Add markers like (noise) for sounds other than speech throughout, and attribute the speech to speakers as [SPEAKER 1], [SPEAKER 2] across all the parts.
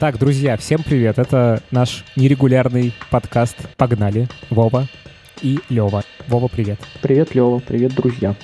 [SPEAKER 1] Так, друзья, всем привет. Это наш нерегулярный подкаст «Погнали». Вова и Лева. Вова, привет.
[SPEAKER 2] Привет, Лева. Привет, друзья.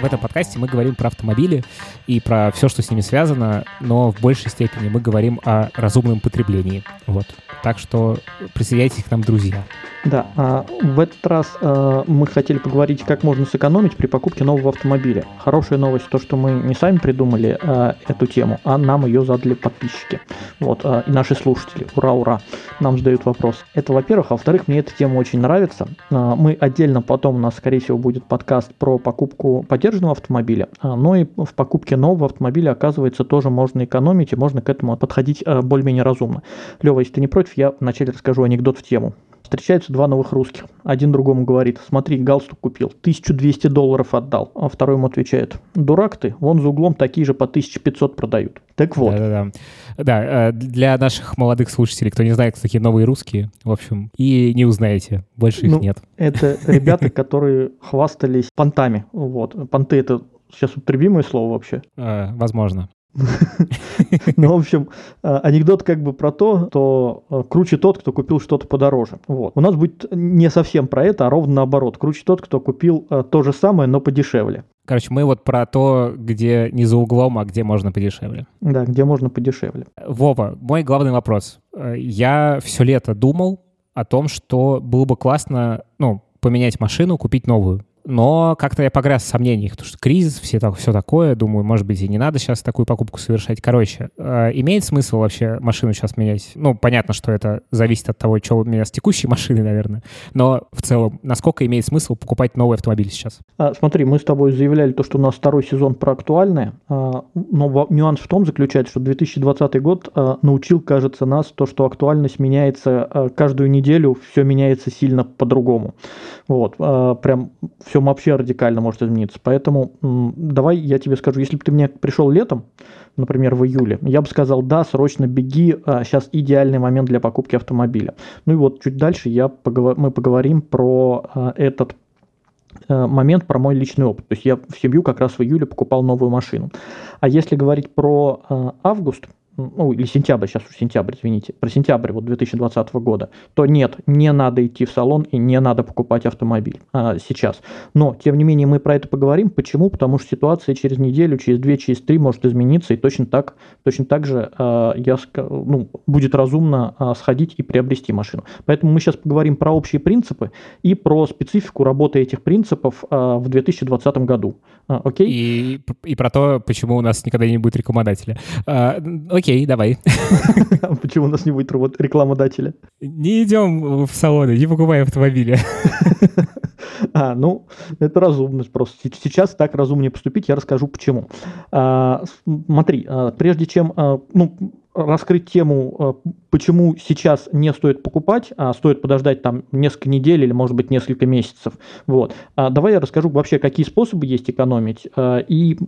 [SPEAKER 1] В этом подкасте мы говорим про автомобили и про все, что с ними связано, но в большей степени мы говорим о разумном потреблении. Вот. Так что присоединяйтесь к нам, друзья.
[SPEAKER 2] Да, а в этот раз а, мы хотели поговорить, как можно сэкономить при покупке нового автомобиля. Хорошая новость то, что мы не сами придумали а, эту тему, а нам ее задали подписчики. Вот, а, и наши слушатели. Ура, ура! Нам задают вопрос. Это, во-первых. А во-вторых, мне эта тема очень нравится. А, мы отдельно потом, у нас, скорее всего, будет подкаст про покупку поддержанного автомобиля. А, но и в покупке нового автомобиля, оказывается, тоже можно экономить и можно к этому подходить а, более-менее разумно. Лева, если ты не против, я вначале расскажу анекдот в тему. Встречаются два новых русских. Один другому говорит, смотри, галстук купил, 1200 долларов отдал. А второй ему отвечает, дурак ты, вон за углом такие же по 1500 продают. Так вот.
[SPEAKER 1] Да-да-да. Да, э, для наших молодых слушателей, кто не знает, кто такие новые русские, в общем, и не узнаете, больше их
[SPEAKER 2] Ну,
[SPEAKER 1] нет.
[SPEAKER 2] Это (laughs) ребята, которые хвастались понтами. Вот. Понты это сейчас употребимое слово вообще.
[SPEAKER 1] Э, Возможно. (laughs)
[SPEAKER 2] Ну, в общем, э, анекдот как бы про то, что э, круче тот, кто купил что-то подороже. Вот. У нас будет не совсем про это, а ровно наоборот. Круче тот, кто купил э, то же самое, но подешевле.
[SPEAKER 1] Короче, мы вот про то, где не за углом, а где можно подешевле.
[SPEAKER 2] Да, где можно подешевле.
[SPEAKER 1] Вова, мой главный вопрос. Э, Я все лето думал о том, что было бы классно, ну, поменять машину, купить новую. Но как-то я погряз в сомнениях, потому что кризис, все, так, все такое, думаю, может быть, и не надо сейчас такую покупку совершать. Короче, э, имеет смысл вообще машину сейчас менять? Ну, понятно, что это зависит от того, что у меня с текущей (laughs) машиной, наверное. Но в целом, насколько имеет смысл покупать новый автомобиль сейчас?
[SPEAKER 2] А, смотри, мы с тобой заявляли то, что у нас второй сезон про актуальное, а, но нюанс в том заключается, что 2020 год а, научил, кажется, нас то, что актуальность меняется каждую неделю, все меняется сильно по-другому. Вот, прям все вообще радикально может измениться. Поэтому давай я тебе скажу, если бы ты мне пришел летом, например, в июле, я бы сказал, да, срочно беги, а, сейчас идеальный момент для покупки автомобиля. Ну и вот чуть дальше я поговор- мы поговорим про а, этот э, момент про мой личный опыт. То есть я в семью как раз в июле покупал новую машину. А если говорить про э, август, ну или сентябрь, сейчас уже сентябрь, извините, про сентябрь вот 2020 года, то нет, не надо идти в салон и не надо покупать автомобиль а, сейчас. Но, тем не менее, мы про это поговорим. Почему? Потому что ситуация через неделю, через две, через три может измениться, и точно так, точно так же а, я, ну, будет разумно а, сходить и приобрести машину. Поэтому мы сейчас поговорим про общие принципы и про специфику работы этих принципов а, в 2020 году. А, Окей?
[SPEAKER 1] И, и про то, почему у нас никогда не будет рекламодателя. А, окей, давай. (laughs)
[SPEAKER 2] Почему у нас не будет рекламодателя?
[SPEAKER 1] Не идем в салоны, не покупаем автомобили. (laughs)
[SPEAKER 2] А, ну, это разумность просто. Се- Сейчас так разумнее поступить, я расскажу почему. А, смотри, а, прежде чем а, ну, раскрыть тему, а, почему сейчас не стоит покупать, а стоит подождать там несколько недель или, может быть, несколько месяцев. Вот. А, давай я расскажу вообще, какие способы есть экономить, а, и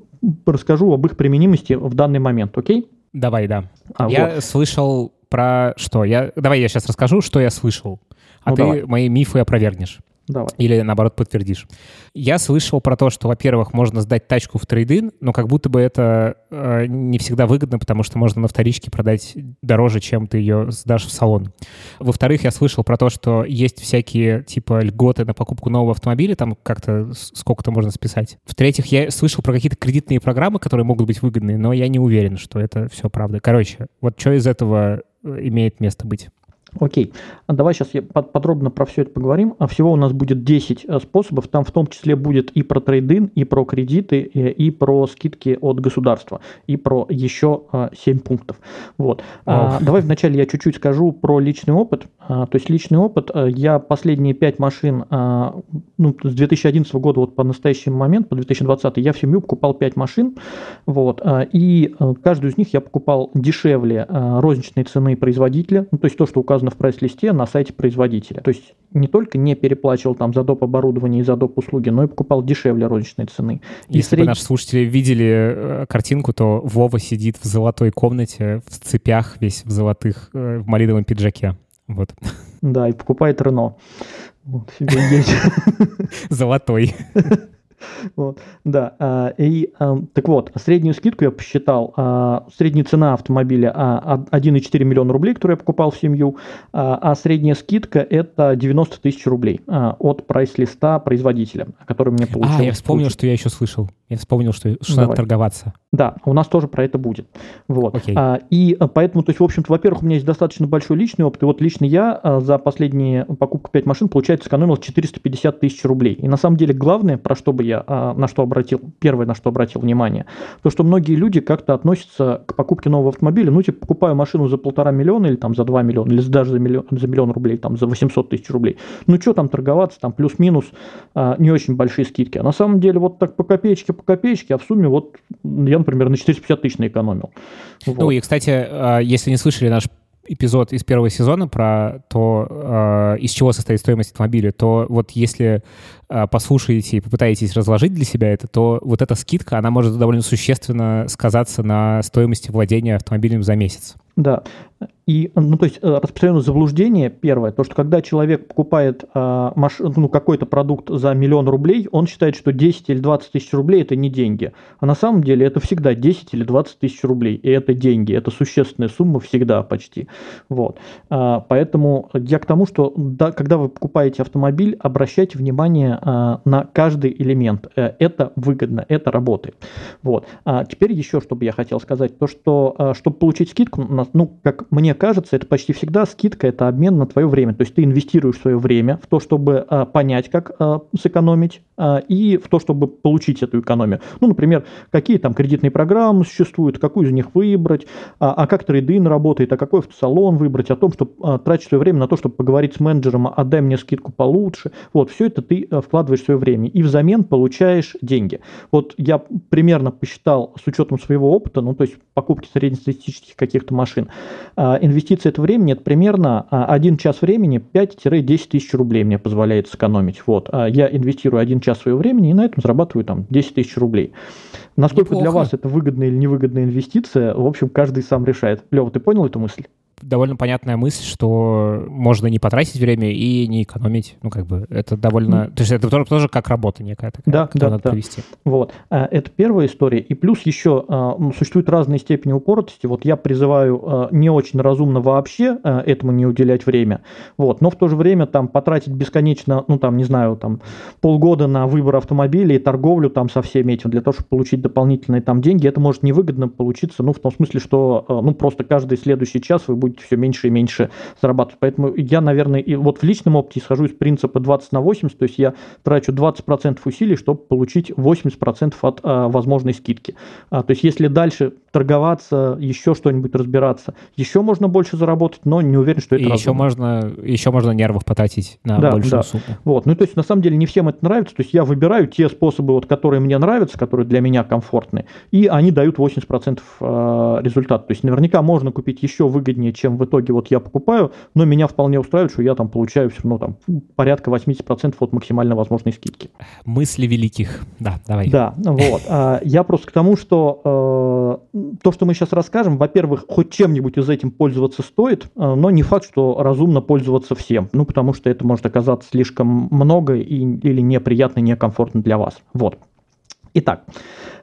[SPEAKER 2] расскажу об их применимости в данный момент, окей?
[SPEAKER 1] Давай, да.
[SPEAKER 2] А,
[SPEAKER 1] я слышал про что? Я... Давай я сейчас расскажу, что я слышал. А
[SPEAKER 2] Ну,
[SPEAKER 1] ты
[SPEAKER 2] давай.
[SPEAKER 1] мои мифы опровергнешь.
[SPEAKER 2] Давай.
[SPEAKER 1] Или, наоборот, подтвердишь. Я слышал про то, что, во-первых, можно сдать тачку в трейдин, но как будто бы это э, не всегда выгодно, потому что можно на вторичке продать дороже, чем ты ее сдашь в салон. Во-вторых, я слышал про то, что есть всякие типа льготы на покупку нового автомобиля, там как-то сколько-то можно списать. В-третьих, я слышал про какие-то кредитные программы, которые могут быть выгодные, но я не уверен, что это все правда. Короче, вот что из этого э, имеет место быть?
[SPEAKER 2] Окей, давай сейчас я под- подробно про все это поговорим. А Всего у нас будет 10 э, способов, там в том числе будет и про трейдин, и про кредиты, и, про скидки от государства, и про еще а, 7 пунктов. Вот. А, давай вначале я чуть-чуть скажу про личный опыт. А, то есть личный опыт, а, я последние 5 машин, а, ну, с 2011 года вот по настоящий момент, по 2020, я в семью покупал 5 машин, вот, а, и а, каждую из них я покупал дешевле розничной цены производителя, ну, то есть то, что указано в прайс-листе на сайте производителя. То есть не только не переплачивал там за доп. оборудование и за доп. услуги, но и покупал дешевле розничной цены. И
[SPEAKER 1] Если бы
[SPEAKER 2] сред-
[SPEAKER 1] наши слушатели видели э, картинку, то Вова сидит в золотой комнате, в цепях, весь в золотых, э, в малиновом пиджаке. Вот.
[SPEAKER 2] Да, и покупает Рено. Вот, себе. (laughs)
[SPEAKER 1] Золотой. (laughs)
[SPEAKER 2] Вот, да, а, и так вот, среднюю скидку я посчитал, а, средняя цена автомобиля а, 1,4 миллиона рублей, который я покупал в семью, а, а средняя скидка это 90 тысяч рублей а, от прайс-листа производителя, который мне получил.
[SPEAKER 1] А, я вспомнил, что я еще слышал. Я вспомнил, что, что надо торговаться.
[SPEAKER 2] Да, у нас тоже про это будет. Вот. А, и поэтому, то есть, в общем-то, во-первых, у меня есть достаточно большой личный опыт, и вот лично я а, за последние покупку 5 машин, получается, сэкономил 450 тысяч рублей. И на самом деле главное, про что бы я, а, на что обратил, первое, на что обратил внимание, то, что многие люди как-то относятся к покупке нового автомобиля, ну, типа, покупаю машину за полтора миллиона или там за 2 миллиона, или даже за миллион, за миллион рублей, там за 800 тысяч рублей. Ну, что там торговаться, там плюс-минус а, не очень большие скидки. А на самом деле вот так по копеечке, по копеечке, а в сумме вот я, например, на 450 тысяч наэкономил.
[SPEAKER 1] Вот. Ну и, кстати, а, если не слышали наш эпизод из первого сезона про то, э, из чего состоит стоимость автомобиля, то вот если э, послушаете и попытаетесь разложить для себя это, то вот эта скидка, она может довольно существенно сказаться на стоимости владения автомобилем за месяц.
[SPEAKER 2] Да. И, ну, то есть э, распространенное заблуждение первое, то, что когда человек покупает э, ну, какой-то продукт за миллион рублей, он считает, что 10 или 20 тысяч рублей это не деньги. А на самом деле это всегда 10 или 20 тысяч рублей, и это деньги, это существенная сумма всегда почти. Вот. А, поэтому я к тому, что да, когда вы покупаете автомобиль, обращайте внимание а, на каждый элемент. А, это выгодно, это работает. Вот. А теперь еще, чтобы я хотел сказать, то, что а, чтобы получить скидку, ну, как мне кажется, это почти всегда скидка, это обмен на твое время. То есть ты инвестируешь свое время в то, чтобы а, понять, как а, сэкономить, а, и в то, чтобы получить эту экономию. Ну, например, какие там кредитные программы существуют, какую из них выбрать, а, а как трейдинг работает, а какой автосалон выбрать, о том, чтобы а, тратить свое время на то, чтобы поговорить с менеджером, а дай мне скидку получше. Вот, все это ты а, вкладываешь свое время и взамен получаешь деньги. Вот я примерно посчитал с учетом своего опыта, ну, то есть покупки среднестатистических каких-то машин, а, инвестиция это времени, это примерно а, один час времени 5-10 тысяч рублей мне позволяет сэкономить. Вот, а, я инвестирую один час своего времени и на этом зарабатываю там 10 тысяч рублей. Насколько Неплохо. для вас это выгодная или невыгодная инвестиция, в общем, каждый сам решает. Лева, ты понял эту мысль?
[SPEAKER 1] Довольно понятная мысль, что можно не потратить время и не экономить. Ну, как бы, это довольно... Mm. То есть это тоже, тоже как работа некая такая,
[SPEAKER 2] да, да, надо да. провести. Вот. А, это первая история. И плюс еще а, существуют разные степени упоротости. Вот я призываю а, не очень разумно вообще этому не уделять время. Вот. Но в то же время там потратить бесконечно, ну, там, не знаю, там, полгода на выбор автомобиля и торговлю там со всеми этим для того, чтобы получить дополнительные там деньги, это может невыгодно получиться, ну, в том смысле, что, ну, просто каждый следующий час вы будете будет все меньше и меньше зарабатывать. Поэтому я, наверное, и вот в личном опыте исхожу из принципа 20 на 80, то есть я трачу 20% усилий, чтобы получить 80% от а, возможной скидки. А, то есть если дальше торговаться, еще что-нибудь разбираться, еще можно больше заработать, но не уверен, что это
[SPEAKER 1] И еще можно, еще можно нервов потратить на да, большую да. сумму.
[SPEAKER 2] Вот. Ну, то есть, на самом деле, не всем это нравится. То есть, я выбираю те способы, вот, которые мне нравятся, которые для меня комфортны, и они дают 80% а, результат. То есть, наверняка можно купить еще выгоднее, чем в итоге вот я покупаю, но меня вполне устраивает, что я там получаю все равно там порядка 80% от максимально возможной скидки.
[SPEAKER 1] Мысли великих. Да, давай.
[SPEAKER 2] Да, вот. А, я просто к тому, что э, то, что мы сейчас расскажем, во-первых, хоть чем-нибудь из этим пользоваться стоит, э, но не факт, что разумно пользоваться всем. Ну, потому что это может оказаться слишком много и, или неприятно, некомфортно для вас. Вот. Итак,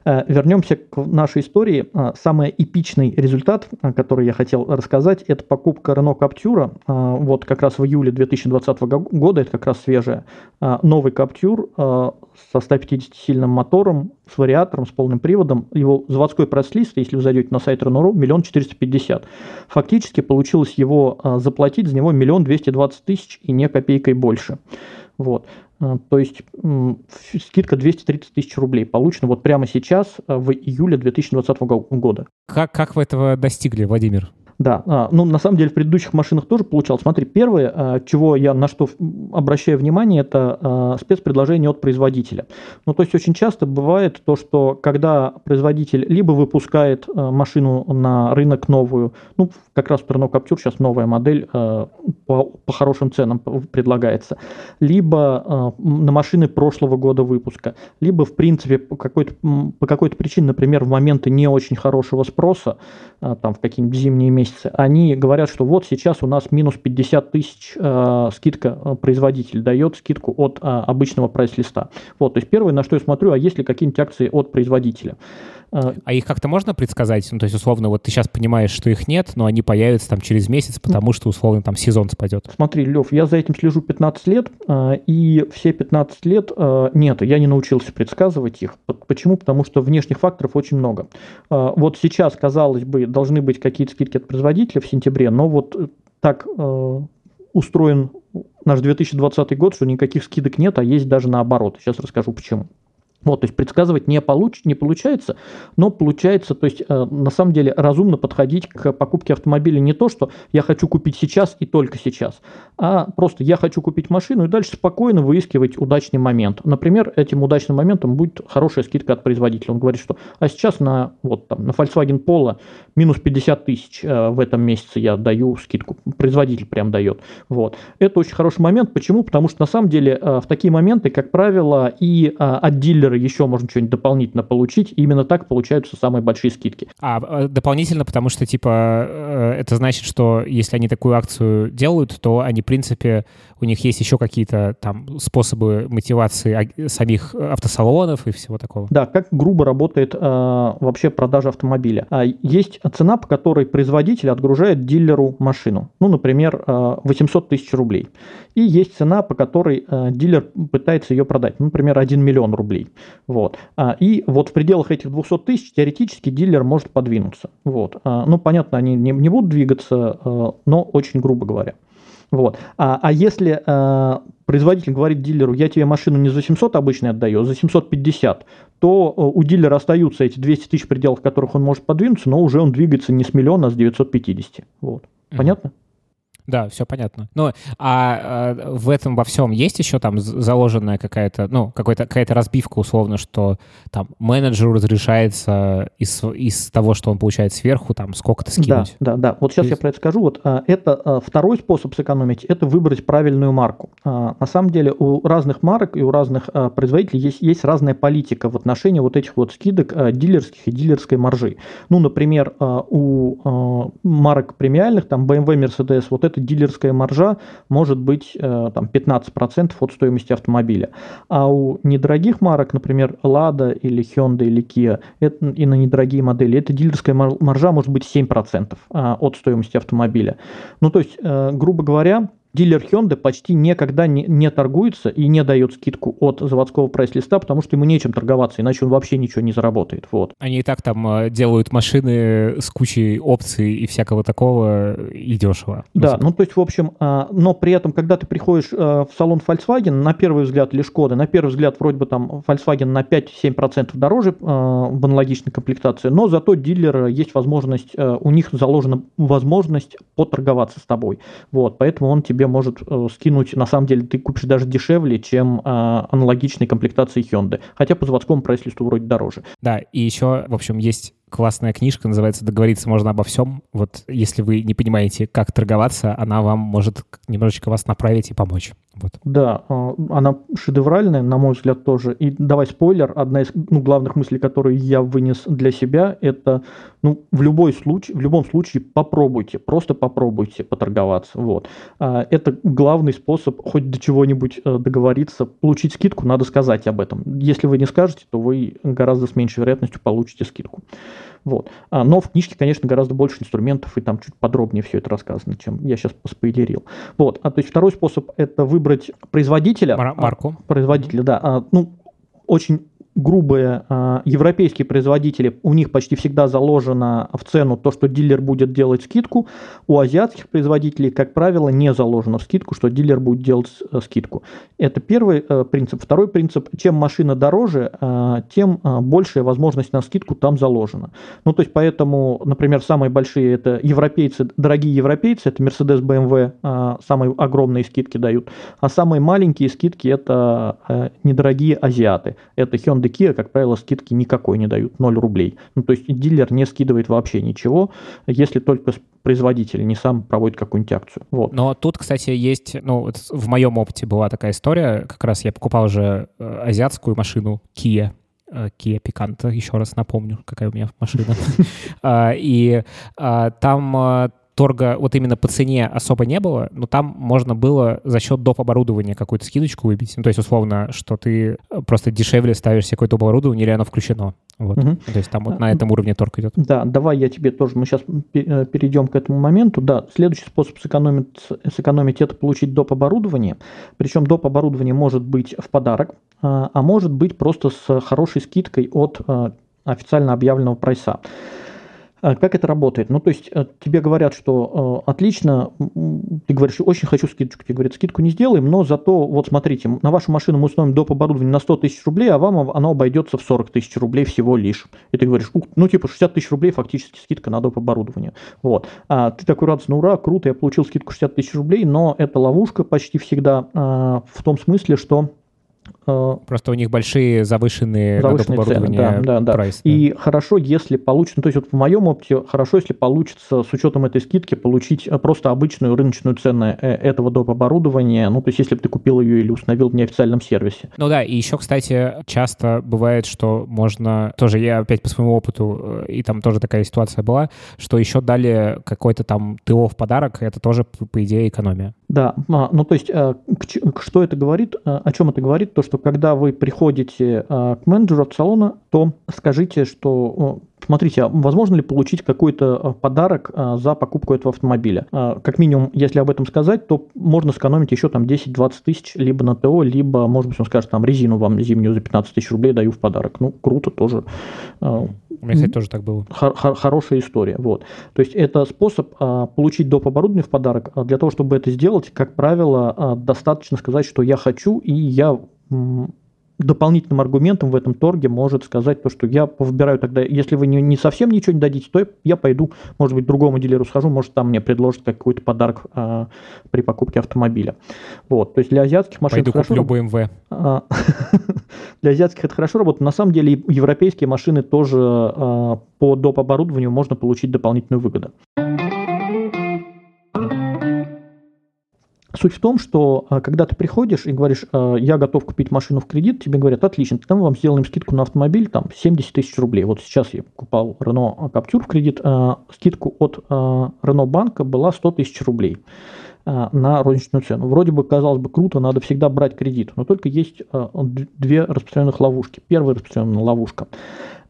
[SPEAKER 2] Э, вернемся к нашей истории. Э, самый эпичный результат, э, который я хотел рассказать, это покупка Renault Captur. Вот как раз в июле 2020 года, это как раз свежая. Новый Captur со 150-сильным мотором, с вариатором, с полным приводом. Его заводской прайс-лист, если вы зайдете на сайт Renault.ru, миллион четыреста пятьдесят. Фактически получилось его заплатить за него миллион двести двадцать тысяч и не копейкой больше. Вот. А, то есть скидка 230 тысяч рублей получена вот прямо сейчас, а, в июле 2020 года.
[SPEAKER 1] Как, как вы этого достигли, Владимир?
[SPEAKER 2] Да, а, ну на самом деле в предыдущих машинах тоже получалось. Смотри, первое, а, чего я на что обращаю внимание, это а, спецпредложение от производителя. Ну то есть очень часто бывает то, что когда производитель либо выпускает машину на рынок новую, ну как раз Renault Captur сейчас новая модель по, по хорошим ценам предлагается, либо на машины прошлого года выпуска, либо в принципе по какой-то, по какой-то причине, например, в моменты не очень хорошего спроса, там в какие-нибудь зимние месяцы, месяце, они говорят, что вот сейчас у нас минус 50 тысяч э, скидка, э, производитель дает скидку от э, обычного прайс-листа. Вот, то есть первое, на что я смотрю, а есть ли какие-нибудь акции от производителя.
[SPEAKER 1] А, а их как-то можно предсказать? Ну, то есть, условно, вот ты сейчас понимаешь, что их нет, но они появятся там через месяц, потому что, условно, там сезон спадет.
[SPEAKER 2] Смотри, Лев, я за этим слежу 15 лет, а, и все 15 лет а, нет, я не научился предсказывать их. Почему? Потому что внешних факторов очень много. Вот сейчас, казалось бы, должны быть какие-то скидки от производителя в сентябре, но вот так устроен наш 2020 год, что никаких скидок нет, а есть даже наоборот. Сейчас расскажу почему. Вот, то есть предсказывать не, получ, не получается, но получается, то есть э, на самом деле разумно подходить к покупке автомобиля не то, что я хочу купить сейчас и только сейчас, а просто я хочу купить машину и дальше спокойно выискивать удачный момент. Например, этим удачным моментом будет хорошая скидка от производителя. Он говорит, что а сейчас на, вот, там, на Volkswagen Polo минус 50 тысяч э, в этом месяце я даю скидку, производитель прям дает. Вот. Это очень хороший момент. Почему? Потому что на самом деле э, в такие моменты, как правило, и э, от дилера дилеры еще можно что-нибудь дополнительно получить. Именно так получаются самые большие скидки.
[SPEAKER 1] А э, дополнительно, потому что, типа, э, это значит, что если они такую акцию делают, то они, в принципе, у них есть еще какие-то там способы мотивации самих автосалонов и всего такого.
[SPEAKER 2] Да, как грубо работает э, вообще продажа автомобиля. А, есть цена, по которой производитель отгружает дилеру машину. Ну, например, э, 800 тысяч рублей. И есть цена, по которой э, дилер пытается ее продать. Ну, например, 1 миллион рублей. Вот. А, и вот в пределах этих 200 тысяч теоретически дилер может подвинуться. Вот. А, ну, понятно, они не, не будут двигаться, э, но очень грубо говоря. Вот. А, а если а, производитель говорит дилеру, я тебе машину не за 700 обычно отдаю, а за 750, то э, у дилера остаются эти 200 тысяч, в пределах которых он может подвинуться, но уже он двигается не с миллиона, а с 950. Вот. Понятно?
[SPEAKER 1] Да, все понятно. Ну, а, а в этом во всем есть еще там заложенная какая-то, ну, какая-то какая-то разбивка условно, что там менеджеру разрешается из, из того, что он получает сверху, там сколько-то скинуть.
[SPEAKER 2] Да, да, да. Вот сейчас есть... я про это скажу. Вот а, это а, второй способ сэкономить, это выбрать правильную марку. А, на самом деле у разных марок и у разных а, производителей есть, есть разная политика в отношении вот этих вот скидок а, дилерских и дилерской маржи. Ну, например, а, у а, марок премиальных, там BMW, Mercedes, вот это дилерская маржа может быть э, там, 15% от стоимости автомобиля. А у недорогих марок, например, Lada или Hyundai или Kia, это, и на недорогие модели, эта дилерская маржа может быть 7% а, от стоимости автомобиля. Ну, то есть, э, грубо говоря, дилер Hyundai почти никогда не, не торгуется и не дает скидку от заводского прайс-листа, потому что ему нечем торговаться, иначе он вообще ничего не заработает. Вот.
[SPEAKER 1] Они и так там э, делают машины с кучей опций и всякого такого и дешево.
[SPEAKER 2] Да, ну то есть, в общем, а, но при этом, когда ты приходишь э, в салон Volkswagen, на первый взгляд, или Шкода, на первый взгляд, вроде бы там Volkswagen на 5-7% дороже э, в аналогичной комплектации, но зато дилер есть возможность, у них заложена возможность поторговаться с тобой. Вот, поэтому он тебе тебе может э, скинуть, на самом деле ты купишь даже дешевле, чем э, аналогичной комплектации Hyundai. Хотя по заводскому прайс-листу вроде дороже.
[SPEAKER 1] Да, и еще, в общем, есть классная книжка, называется «Договориться можно обо всем». Вот если вы не понимаете, как торговаться, она вам может немножечко вас направить и помочь. Вот.
[SPEAKER 2] Да, а, она шедевральная, на мой взгляд, тоже. И давай спойлер, одна из ну, главных мыслей, которые я вынес для себя, это ну, в, любой случай, в любом случае попробуйте, просто попробуйте поторговаться. Вот. А, это главный способ хоть до чего-нибудь э, договориться. Получить скидку, надо сказать об этом. Если вы не скажете, то вы гораздо с меньшей вероятностью получите скидку. Вот. А, но в книжке, конечно, гораздо больше инструментов, и там чуть подробнее все это рассказано, чем я сейчас поспойлерил. Вот. А, то есть второй способ – это выбрать производителя.
[SPEAKER 1] Мар- марку.
[SPEAKER 2] А, производителя, да. А, ну, очень грубые э, европейские производители, у них почти всегда заложено в цену то, что дилер будет делать скидку. У азиатских производителей, как правило, не заложено в скидку, что дилер будет делать э, скидку. Это первый э, принцип. Второй принцип, чем машина дороже, э, тем э, большая возможность на скидку там заложена. Ну, то есть, поэтому, например, самые большие это европейцы, дорогие европейцы, это Mercedes, BMW, э, самые огромные скидки дают. А самые маленькие скидки это э, недорогие азиаты. Это Hyundai Hyundai Kia, как правило, скидки никакой не дают, 0 рублей. Ну, то есть дилер не скидывает вообще ничего, если только производитель не сам проводит какую-нибудь акцию. Вот.
[SPEAKER 1] Но тут, кстати, есть, ну, в моем опыте была такая история, как раз я покупал уже э, азиатскую машину Kia, э, Kia Picanto, еще раз напомню, какая у меня машина. (laughs) А, и а, там торга вот именно по цене особо не было, но там можно было за счет доп. оборудования какую-то скидочку выбить. Ну, то есть, условно, что ты просто дешевле ставишь себе какое-то оборудование, или оно включено. Вот. Угу. То есть там вот на этом уровне торг идет.
[SPEAKER 2] Да, давай я тебе тоже, мы сейчас э, перейдем к этому моменту. Да, следующий способ сэкономить, сэкономить это получить доп. оборудование. Причем доп. оборудование может быть в подарок, а, а может быть просто с хорошей скидкой от а, официально объявленного прайса. А как это работает? Ну, то есть э, тебе говорят, что э, отлично, ты говоришь, очень хочу скидочку, тебе говорят, скидку не сделаем, но зато, вот смотрите, на вашу машину мы установим доп. оборудование на 100 тысяч рублей, а вам оно обойдется в 40 тысяч рублей всего лишь. И ты говоришь, ну, типа 60 тысяч рублей фактически скидка на доп. оборудование. Вот. А ты такой радостный, ура, круто, я получил скидку 60 тысяч рублей, но это ловушка почти всегда э, в том смысле, что
[SPEAKER 1] Просто у них большие завышенные,
[SPEAKER 2] завышенные цены, да, да, да. Прайс, да. И хорошо, если получится, ну, то есть вот в моем опыте, хорошо, если получится с учетом этой скидки получить э, просто обычную рыночную цену э, этого доп. оборудования, ну, то есть если бы ты купил ее или установил в неофициальном сервисе.
[SPEAKER 1] Ну да, и еще, кстати, часто бывает, что можно, тоже я опять по своему опыту, и там тоже такая ситуация была, что еще дали какой-то там ТО в подарок, это тоже, по идее, экономия.
[SPEAKER 2] Да, а, ну то есть что это говорит, о чем это говорит, то, что когда вы приходите а, к менеджеру салона, то скажите, что смотрите, а возможно ли получить какой-то а, подарок за покупку этого автомобиля? Как минимум, если об этом сказать, то можно сэкономить еще там 10-20 тысяч либо на ТО, либо, может быть, он скажет, там резину вам зимнюю за 15 тысяч рублей даю в подарок. Ну, круто тоже.
[SPEAKER 1] У меня, кстати, тоже так было.
[SPEAKER 2] Хор- хорошая история. Вот. То есть это способ получить доп. оборудование в подарок. Для того, чтобы это сделать, как правило, достаточно сказать, что я хочу, и я дополнительным аргументом в этом торге может сказать то, что я выбираю тогда, если вы не, не совсем ничего не дадите, то я пойду, может быть, другому дилеру схожу, может, там мне предложат какой-то подарок а, при покупке автомобиля. Вот, то есть для азиатских машин
[SPEAKER 1] Пойду хорошо... куплю BMW. А, (laughs)
[SPEAKER 2] для азиатских это хорошо работает. На самом деле европейские машины тоже а, по доп. оборудованию можно получить дополнительную выгоду. Суть в том, что а, когда ты приходишь и говоришь, а, я готов купить машину в кредит, тебе говорят, отлично, тогда мы вам сделаем скидку на автомобиль, там, 70 тысяч рублей. Вот сейчас я покупал Renault Captur в кредит, а, скидку от Renault банка была 100 тысяч рублей на розничную цену. Вроде бы, казалось бы, круто, надо всегда брать кредит, но только есть две распространенных ловушки. Первая распространенная ловушка.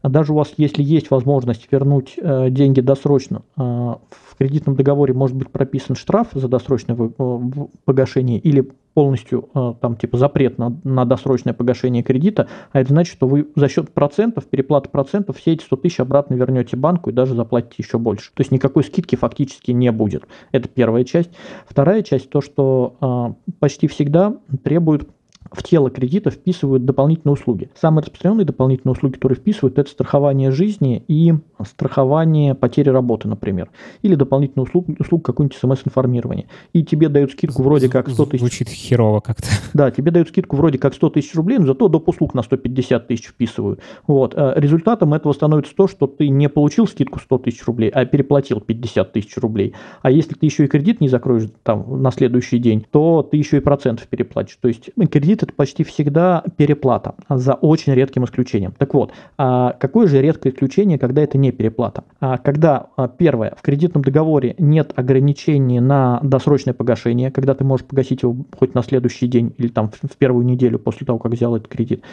[SPEAKER 2] Даже у вас, если есть возможность вернуть деньги досрочно, в кредитном договоре может быть прописан штраф за досрочное э, погашение или полностью э, там типа запрет на, на досрочное погашение кредита, а это значит, что вы за счет процентов, переплаты процентов все эти 100 тысяч обратно вернете банку и даже заплатите еще больше. То есть никакой скидки фактически не будет. Это первая часть. Вторая часть, то, что э, почти всегда требуют в тело кредита вписывают дополнительные услуги. Самые распространенные дополнительные услуги, которые вписывают, это страхование жизни и страхование потери работы, например. Или дополнительную услугу, услугу какую-нибудь смс-информирование. И тебе дают скидку вроде как 100 тысяч.
[SPEAKER 1] Звучит херово как-то. (laughs)
[SPEAKER 2] Да, тебе дают скидку вроде как 100 тысяч рублей, но зато доп. услуг на 150 тысяч вписывают. Вот. А результатом этого становится то, что ты не получил скидку 100 тысяч рублей, а переплатил 50 тысяч рублей. А если ты еще и кредит не закроешь там на следующий день, то ты еще и процентов переплатишь. То есть кредит это почти всегда переплата, за очень редким исключением. Так вот, а какое же редкое исключение, когда это не переплата? А когда, а, первое, в кредитном договоре нет ограничений на досрочное погашение, когда ты можешь погасить его хоть на следующий день или там в первую неделю после того, как взял этот кредит.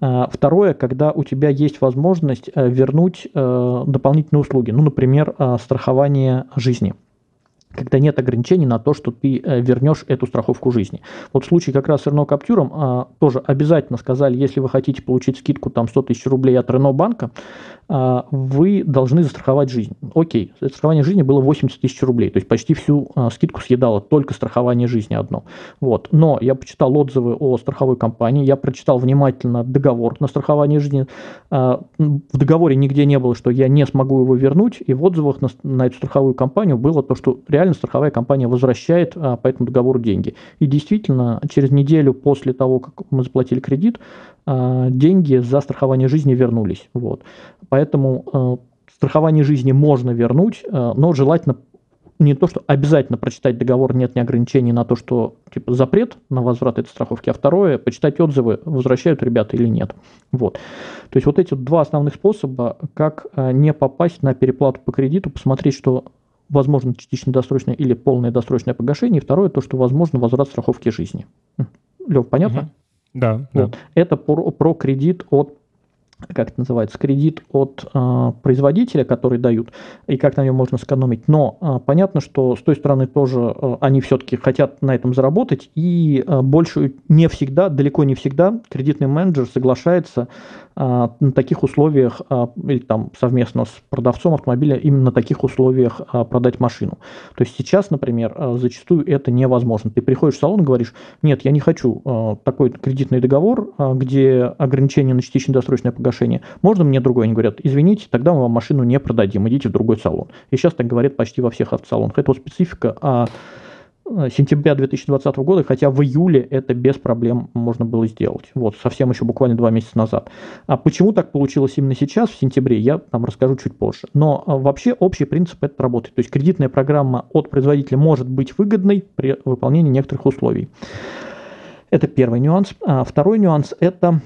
[SPEAKER 2] Второе, когда у тебя есть возможность э, вернуть э, дополнительные услуги, ну, например, э, страхование жизни когда нет ограничений на то, что ты э, вернешь эту страховку жизни. Вот в случае как раз с Renault Captur а, тоже обязательно сказали, если вы хотите получить скидку там 100 тысяч рублей от Renault банка, а, вы должны застраховать жизнь. Окей, страхование жизни было 80 тысяч рублей, то есть почти всю а, скидку съедало только страхование жизни одно. Вот. Но я почитал отзывы о страховой компании, я прочитал внимательно договор на страхование жизни. В договоре нигде не было, что я не смогу его вернуть, и в отзывах на, на эту страховую компанию было то, что реально страховая компания возвращает по этому договору деньги. И действительно, через неделю после того, как мы заплатили кредит, деньги за страхование жизни вернулись. Вот. Поэтому э, страхование жизни можно вернуть, но желательно не то, что обязательно прочитать договор, нет ни ограничений на то, что типа запрет на возврат этой страховки, а второе, почитать отзывы, возвращают ребята или нет. Вот. То есть вот эти два основных способа, как не попасть на переплату по кредиту, посмотреть, что возможно частичное досрочное или полное досрочное погашение, и второе, то, что возможно возврат страховки жизни. Лев, понятно? Угу.
[SPEAKER 1] Да,
[SPEAKER 2] вот. да. Это про, про кредит от как это называется, кредит от э, производителя, который дают, и как на нем можно сэкономить. Но э, понятно, что с той стороны тоже э, они все-таки хотят на этом заработать, и э, больше не всегда, далеко не всегда кредитный менеджер соглашается на таких условиях, э, или там совместно с продавцом автомобиля, именно на таких условиях э, продать машину. То есть сейчас, например, зачастую это невозможно. Ты приходишь в салон и говоришь, нет, я не хочу такой кредитный договор, где ограничение на частичное досрочное погашение. Можно мне другой? Они говорят, извините, тогда мы вам машину не продадим, идите в другой салон. И сейчас так говорят почти во всех автосалонах. Это вот специфика а сентября 2020 года, хотя в июле это без проблем можно было сделать. Вот, совсем еще буквально два месяца назад. А почему так получилось именно сейчас, в сентябре, я там расскажу чуть позже. Но а, вообще общий принцип это работает. То есть кредитная программа от производителя может быть выгодной при выполнении некоторых условий. Это первый нюанс. А второй нюанс – это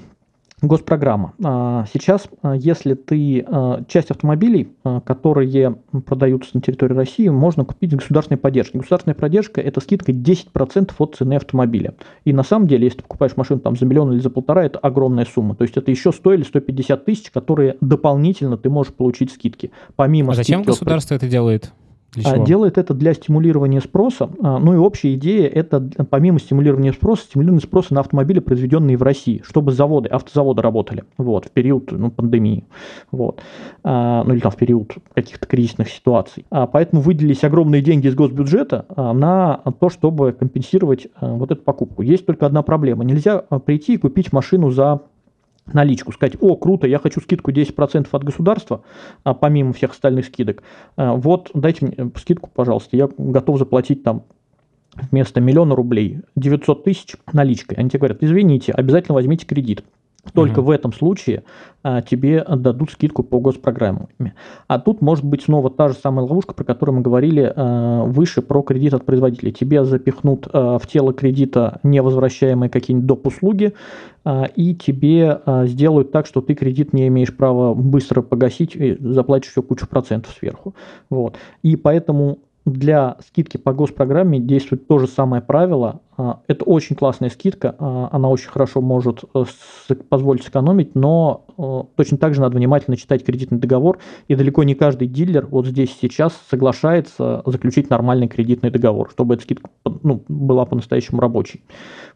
[SPEAKER 2] госпрограмма. А, сейчас, а, если ты а, часть автомобилей, которые продаются на территории России, можно купить государственной поддержкой. Государственная поддержка – это скидка 10% от цены автомобиля. И на самом деле, если ты покупаешь машину там, за миллион или за полтора, это огромная сумма. То есть это еще 100 или 150 тысяч, которые дополнительно ты можешь получить скидки. Помимо
[SPEAKER 1] а зачем государство от... это делает?
[SPEAKER 2] Для а? Делает это для стимулирования спроса. А, ну и общая идея – это помимо стимулирования спроса, стимулирование спроса на автомобили, произведенные в России, чтобы заводы, автозаводы работали вот, в период ну, пандемии, вот, а, ну или там в период каких-то кризисных ситуаций. Поэтому выделились огромные деньги из госбюджета на то, чтобы компенсировать вот эту покупку. Есть только одна проблема. Нельзя прийти и купить машину за наличку, сказать, о, круто, я хочу скидку 10% от государства, а, помимо всех остальных скидок, а, вот дайте мне скидку, пожалуйста, я готов заплатить там вместо миллиона рублей 900 тысяч наличкой. Они тебе говорят, извините, обязательно возьмите кредит. Только угу. в этом случае а, тебе отдадут скидку по госпрограмме. А тут может быть снова та же самая ловушка, про которую мы говорили а, выше про кредит от производителя. Тебе запихнут а, в тело кредита невозвращаемые какие-нибудь доп. услуги, а, и тебе а, сделают так, что ты кредит не имеешь права быстро погасить и заплатишь еще кучу процентов сверху. Вот. И поэтому для скидки по госпрограмме действует то же самое правило. А, это очень классная скидка, а, она очень хорошо может э, позволить сэкономить, но э, точно так же надо внимательно читать кредитный договор, и далеко не каждый дилер вот здесь сейчас соглашается заключить нормальный кредитный договор, чтобы эта скидка ну, была по-настоящему рабочей.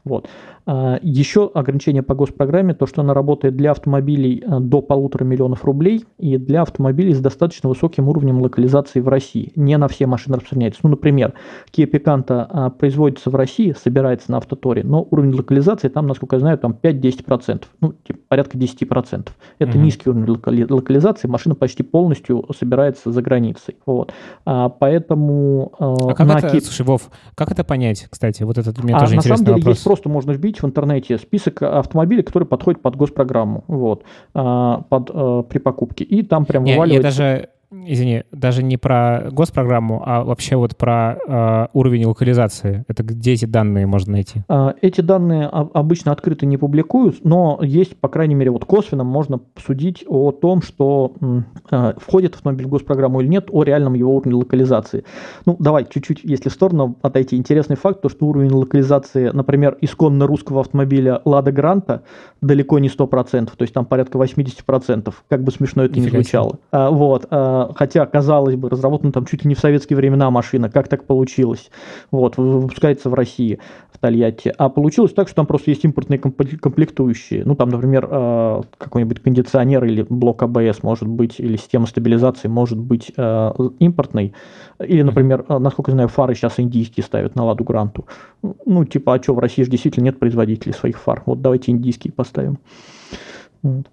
[SPEAKER 2] Вот. А, Еще ограничение по госпрограмме, то, что она работает для автомобилей э, до полутора миллионов рублей и для автомобилей с достаточно высоким уровнем локализации в России. Не на все машины распространяется. Ну, например, Kia Picanto производится в России с собирается на автоторе, но уровень локализации там, насколько я знаю, там 5-10%, ну, типа, порядка 10%. Это угу. низкий уровень локализации, машина почти полностью собирается за границей. Вот. А, поэтому...
[SPEAKER 1] А, а как это, Кип... слушай, Вов, как это понять, кстати? Вот этот мне а, тоже
[SPEAKER 2] на
[SPEAKER 1] самом
[SPEAKER 2] деле
[SPEAKER 1] вопрос.
[SPEAKER 2] есть просто можно вбить в интернете список автомобилей, которые подходят под госпрограмму, вот, а, под, а, при покупке, и там прям
[SPEAKER 1] Не,
[SPEAKER 2] вываливается...
[SPEAKER 1] Я даже извини, даже не про госпрограмму, а вообще вот про э, уровень локализации. Это где эти данные можно найти?
[SPEAKER 2] А, эти данные обычно открыто не публикуют, но есть, по крайней мере, вот косвенно можно судить о том, что э, входит автомобиль в госпрограмму или нет, о реальном его уровне локализации. Ну, давай чуть-чуть, если в сторону отойти. Интересный факт, то, что уровень локализации, например, исконно русского автомобиля Лада Гранта далеко не 100%, то есть там порядка 80%, как бы смешно это ни звучало. А, вот. А, хотя, казалось бы, разработана там чуть ли не в советские времена машина, как так получилось, вот, выпускается в России, в Тольятти, а получилось так, что там просто есть импортные комплектующие, ну, там, например, э, какой-нибудь кондиционер или блок АБС может быть, или система стабилизации может быть э, импортной, или, например, э, насколько я знаю, фары сейчас индийские ставят на Ладу Гранту, ну, типа, а что, в России же действительно нет производителей своих фар, вот давайте индийские поставим. Вот.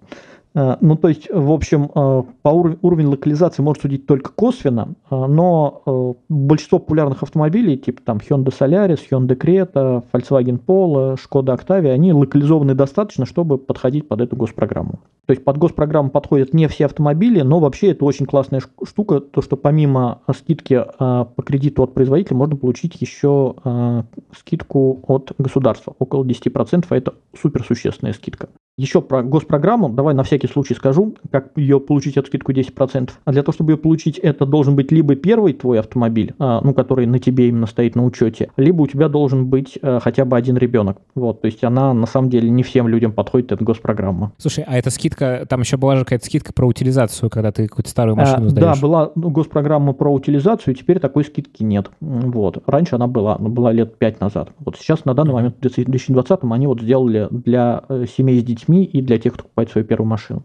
[SPEAKER 2] Э, ну, то есть, в общем, э, по уровню, уровень локализации может судить только косвенно, э, но большинство популярных автомобилей, типа там Hyundai Solaris, Hyundai Creta, Volkswagen Polo, Skoda Octavia, они локализованы достаточно, чтобы подходить под эту госпрограмму. То есть под госпрограмму подходят не все автомобили, но вообще это очень классная штука, то что помимо скидки по кредиту от производителя можно получить еще скидку от государства, около 10%, а это суперсущественная скидка. Еще про госпрограмму, давай на всякий случай скажу, как ее получить эту скидку 10%. А для того, чтобы ее получить, это должен быть либо первый твой автомобиль, а, ну, который на тебе именно стоит на учете, либо у тебя должен быть а, хотя бы один ребенок. Вот, то есть она на самом деле не всем людям подходит, эта госпрограмма.
[SPEAKER 1] Слушай, а эта скидка, там еще была же какая-то скидка про утилизацию, когда ты какую-то старую машину а,
[SPEAKER 2] сдаешь. Да, была ну, госпрограмма про утилизацию, теперь такой скидки нет. Вот. Раньше она была, но была лет 5 назад. Вот сейчас на данный момент в 2020 они вот сделали для э, семей с детьми детьми и для тех, кто покупает свою первую машину.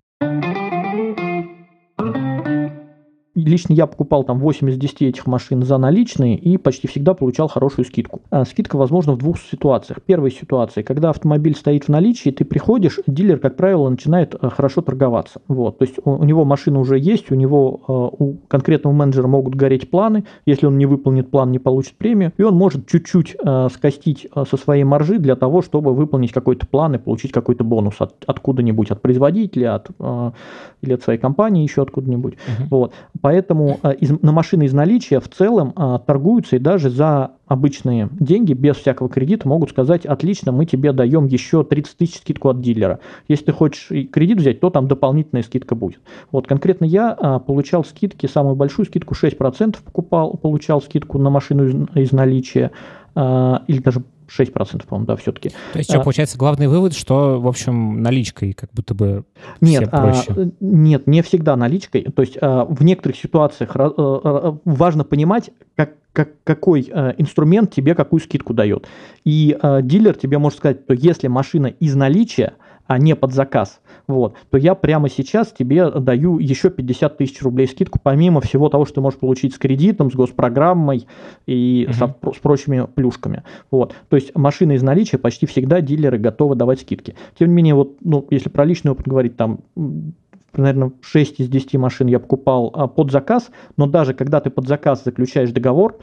[SPEAKER 2] Лично я покупал там 8 из 10 этих машин за наличные и почти всегда получал хорошую скидку. А скидка возможна в двух ситуациях. Первая ситуация, когда автомобиль стоит в наличии, ты приходишь, дилер, как правило, начинает э, хорошо торговаться. Вот, то есть у, у него машина уже есть, у него э, у конкретного менеджера могут гореть планы, если он не выполнит план, не получит премию, и он может чуть-чуть э, скостить со своей маржи для того, чтобы выполнить какой-то план и получить какой-то бонус от, откуда-нибудь, от производителя, от, или от своей компании еще откуда-нибудь. Uh-huh. Вот. Поэтому э, из, на машины из наличия в целом э, торгуются и даже за обычные деньги, без всякого кредита, могут сказать, отлично, мы тебе даем еще 30 тысяч скидку от дилера. Если ты хочешь кредит взять, то там дополнительная скидка будет. Вот конкретно я а, получал скидки, самую большую скидку 6% покупал, получал скидку на машину из, из наличия, а, или даже 6%, по-моему, да, все-таки.
[SPEAKER 1] То есть, что, а, получается, главный вывод, что, в общем, наличкой как будто бы
[SPEAKER 2] нет, а, проще? А, нет, не всегда наличкой. То есть, а, в некоторых ситуациях а, важно понимать, как, как, какой а, инструмент тебе какую скидку дает. И а, дилер тебе может сказать, что если машина из наличия, а не под заказ, вот, то я прямо сейчас тебе даю еще 50 тысяч рублей скидку, помимо всего того, что ты можешь получить с кредитом, с госпрограммой и uh-huh. со, с прочими плюшками. Вот. То есть машины из наличия почти всегда дилеры готовы давать скидки. Тем не менее, вот, ну, если про личный опыт говорить, там наверное, 6 из 10 машин я покупал а, под заказ, но даже когда ты под заказ заключаешь договор,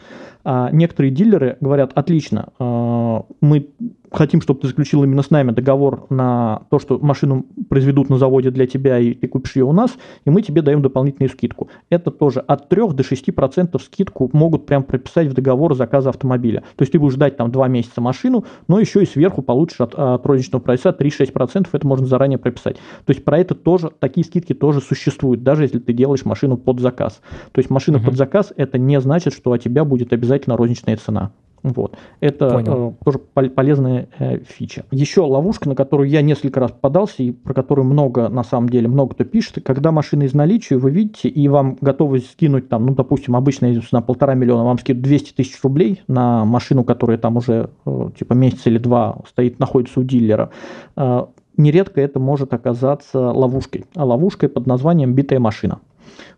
[SPEAKER 2] а, некоторые дилеры говорят, отлично, а, мы хотим, чтобы ты заключил именно с нами договор на то, что машину произведут на заводе для тебя, и ты купишь ее у нас, и мы тебе даем дополнительную скидку. Это тоже от 3 до 6% скидку могут прям прописать в договор заказа автомобиля. То есть ты будешь ждать там 2 месяца машину, но еще и сверху получишь от, от розничного прайса 3-6%, это можно заранее прописать. То есть про это тоже, такие скидки тоже существуют, даже если ты делаешь машину под заказ. То есть машина uh-huh. под заказ, это не значит, что от тебя будет обязательно розничная цена. Вот. Это э, тоже полезная э, фича. Еще ловушка, на которую я несколько раз попадался и про которую много, на самом деле, много кто пишет. Когда машина из наличия, вы видите, и вам готовы скинуть там, ну, допустим, обычно на полтора миллиона, вам скидывают 200 тысяч рублей на машину, которая там уже э, типа месяц или два стоит, находится у дилера. Э, нередко это может оказаться ловушкой. А ловушкой под названием «битая машина».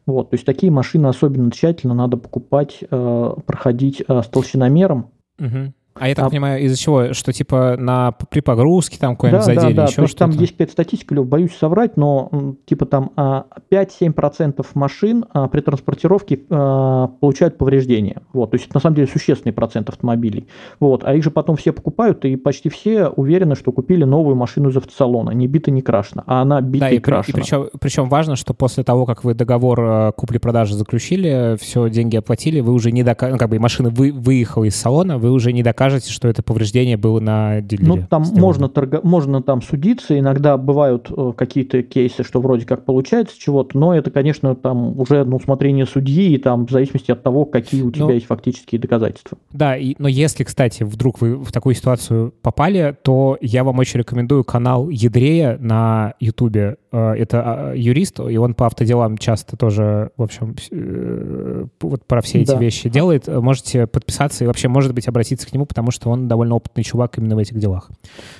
[SPEAKER 2] Вот, то есть такие машины особенно тщательно надо покупать, э, проходить э, с толщиномером.
[SPEAKER 1] Угу. А я так а, понимаю, из-за чего? Что типа на, при погрузке там какой-нибудь да, задели, да, да. еще что-то?
[SPEAKER 2] там есть какая-то статистика, боюсь соврать, но типа там 5-7% а, машин а, при транспортировке а, получают повреждения. Вот, то есть это на самом деле существенный процент автомобилей. Вот, а их же потом все покупают, и почти все уверены, что купили новую машину из автосалона, не бита, не крашена, а она бита да, и, и крашена.
[SPEAKER 1] И причем, причем важно, что после того, как вы договор купли-продажи заключили, все, деньги оплатили, вы уже не докажете, ну, как бы машина вы, выехала из салона, вы уже не докажете докажете, что это повреждение было на дилере?
[SPEAKER 2] Ну, там можно, торго... можно там судиться, иногда бывают э, какие-то кейсы, что вроде как получается чего-то, но это, конечно, там уже на усмотрение судьи, и там в зависимости от того, какие у тебя ну, есть фактические доказательства.
[SPEAKER 1] Да, и, но если, кстати, вдруг вы в такую ситуацию попали, то я вам очень рекомендую канал Ядрея на Ютубе. Э, это а, юрист, и он по автоделам часто тоже, в общем, э, вот про все эти да. вещи делает. Можете подписаться и вообще, может быть, обратиться к нему, потому что он довольно опытный чувак именно в этих делах.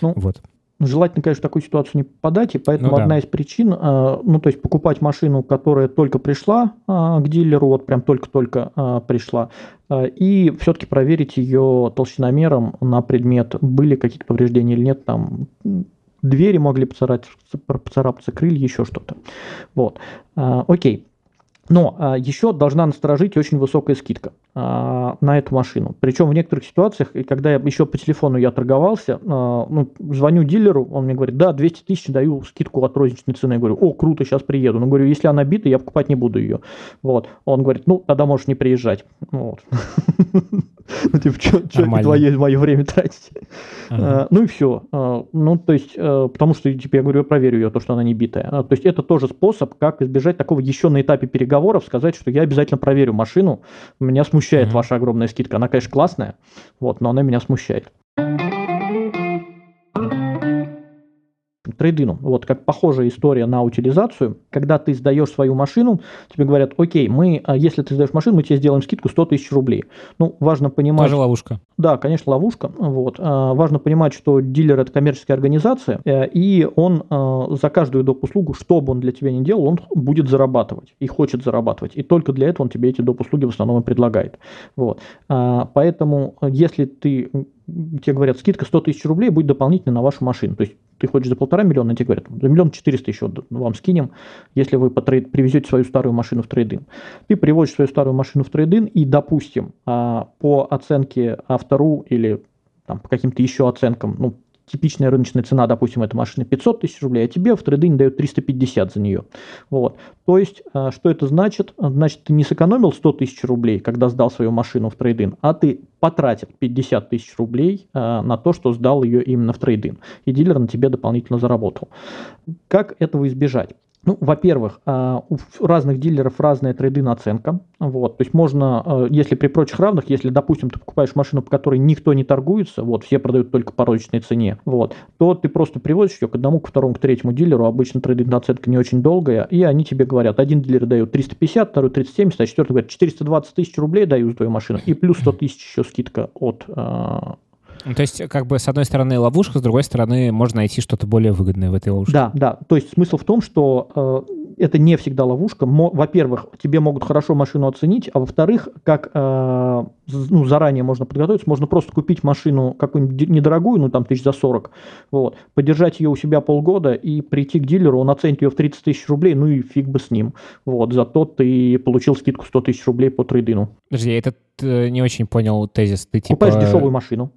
[SPEAKER 2] Ну, вот. Желательно, конечно, в такую ситуацию не попадать, и поэтому ну, да. одна из причин, э, ну, то есть покупать машину, которая только пришла к дилеру, вот прям только-только пришла, и все-таки проверить ее толщиномером на предмет, были какие-то повреждения или нет, там двери могли поцарапаться, поцарапаться крылья, еще что-то. Вот. Окей. Но а, еще должна насторожить очень высокая скидка а, на эту машину. Причем в некоторых ситуациях, когда я еще по телефону я торговался, а, ну, звоню дилеру, он мне говорит, да, 200 тысяч даю скидку от розничной цены. Я говорю, о, круто, сейчас приеду. Но говорю, если она бита, я покупать не буду ее. Вот. Он говорит, ну, тогда можешь не приезжать. Вот. (laughs) Ну, типа, что твое, мое время тратить? Ага. А, ну и все. А, ну, то есть, а, потому что, типа, я говорю, я проверю ее, то, что она не битая. А, то есть, это тоже способ, как избежать такого еще на этапе переговоров, сказать, что я обязательно проверю машину. Меня смущает ага. ваша огромная скидка. Она, конечно, классная, вот, но она меня смущает. Трейдину. Вот как похожая история на утилизацию. Когда ты сдаешь свою машину, тебе говорят, окей, мы, а если ты сдаешь машину, мы тебе сделаем скидку 100 тысяч рублей. Ну, важно понимать...
[SPEAKER 1] Тоже ловушка.
[SPEAKER 2] Да, конечно, ловушка. Вот. А, важно понимать, что дилер – это коммерческая организация, э, и он а, за каждую доп. услугу, что бы он для тебя не делал, он будет зарабатывать и хочет зарабатывать. И только для этого он тебе эти доп. услуги в основном и предлагает. Вот. Поэтому, если ты тебе говорят, скидка 100 тысяч рублей будет дополнительно на вашу машину. То есть ты хочешь за полтора миллиона, тебе говорят, за миллион четыреста еще вам скинем, если вы по привезете свою старую машину в трейдинг. Ты приводишь свою старую машину в трейдинг и, допустим, а, по оценке автору или там, по каким-то еще оценкам, ну, типичная рыночная цена, допустим, этой машины 500 тысяч рублей, а тебе в трейдинг дают 350 за нее. Вот. То есть, а, что это значит? Значит, ты не сэкономил 100 тысяч рублей, когда сдал свою машину в трейдинг, а ты потратил 50 тысяч рублей а, на то, что сдал ее именно в трейдинг. И дилер на тебе дополнительно заработал. Как этого избежать? Ну, во-первых, а, у разных дилеров разная трейдин оценка. Вот, то есть можно, а, если при прочих равных, если, допустим, ты покупаешь машину, по которой никто не торгуется, вот, все продают только по розничной цене, вот, то ты просто привозишь ее к одному, к второму, к третьему дилеру, обычно трейдинг оценка не очень долгая, и они тебе говорят, один дилер дает 350, второй 370, а четвертый говорит, 420 тысяч рублей даю за твою машину, и плюс 100 тысяч еще скидка от а,
[SPEAKER 1] ну, то есть, как бы, с одной стороны, ловушка, с другой стороны, можно найти что-то более выгодное в этой ловушке.
[SPEAKER 2] Да, да. То есть, смысл в том, что э, это не всегда ловушка. Во-первых, тебе могут хорошо машину оценить, а во-вторых, как э, ну, заранее можно подготовиться, можно просто купить машину какую-нибудь недорогую, ну, там, тысяч за 40, вот, подержать ее у себя полгода и прийти к дилеру, он оценит ее в 30 тысяч рублей, ну, и фиг бы с ним. Вот, зато ты получил скидку 100 тысяч рублей по трейдину.
[SPEAKER 1] Подожди, я этот э, не очень понял тезис. Ты, типа...
[SPEAKER 2] Купаешь дешевую машину.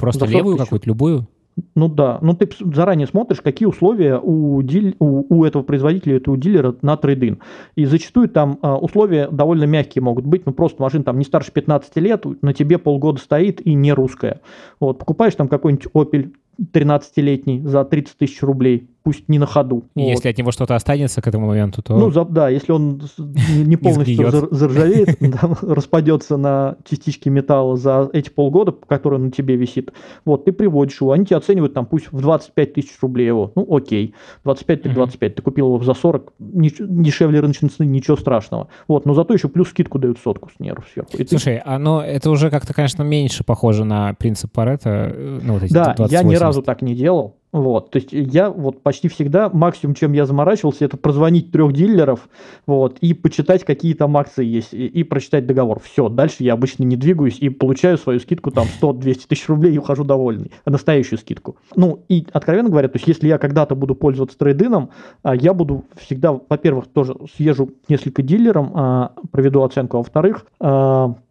[SPEAKER 1] Просто левую какую-то, любую?
[SPEAKER 2] Ну да, ну ты заранее смотришь, какие условия у, диль, у, у этого производителя, у дилера на трейдин. И зачастую там а, условия довольно мягкие могут быть, ну просто машина там не старше 15 лет, на тебе полгода стоит и не русская. Вот, покупаешь там какой-нибудь Opel 13-летний за 30 тысяч рублей, пусть не на ходу.
[SPEAKER 1] Если вот. от него что-то останется к этому моменту, то...
[SPEAKER 2] Ну, да, если он не (laughs) полностью зар, заржавеет, (laughs) распадется на частички металла за эти полгода, которые на тебе висит, вот, ты приводишь его, они тебя оценивают там пусть в 25 тысяч рублей его, ну, окей, 25 так 25, ты купил его за 40, дешевле рыночной цены, ничего страшного, вот, но зато еще плюс скидку дают сотку с нервов сверху.
[SPEAKER 1] Слушай, а ну, это уже как-то, конечно, меньше похоже на принцип Паретта,
[SPEAKER 2] э, ну, вот эти Да, я ни разу так не делал, вот, то есть я вот почти всегда, максимум, чем я заморачивался, это прозвонить трех диллеров, вот, и почитать, какие там акции есть, и, и прочитать договор. Все, дальше я обычно не двигаюсь и получаю свою скидку там 100-200 тысяч рублей и ухожу довольный, настоящую скидку. Ну, и откровенно говоря, то есть если я когда-то буду пользоваться трейдином, а, я буду всегда, во-первых, тоже съезжу несколько дилерам, а, проведу оценку, а во-вторых,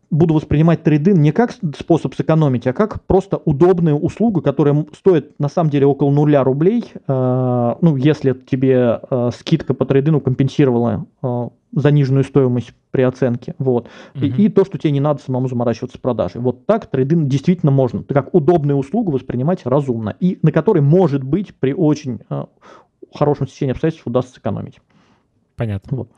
[SPEAKER 2] буду воспринимать трейдин не как способ сэкономить, а как просто удобную услугу, которая стоит на самом деле около нуля рублей, э, ну, если тебе э, скидка по трейдину компенсировала э, заниженную стоимость при оценке, вот, угу. и, и то, что тебе не надо самому заморачиваться с продажей. Вот так трейдин действительно можно, как удобную услугу воспринимать разумно, и на которой, может быть, при очень хорошем стечении обстоятельств удастся сэкономить.
[SPEAKER 1] Понятно. Вот.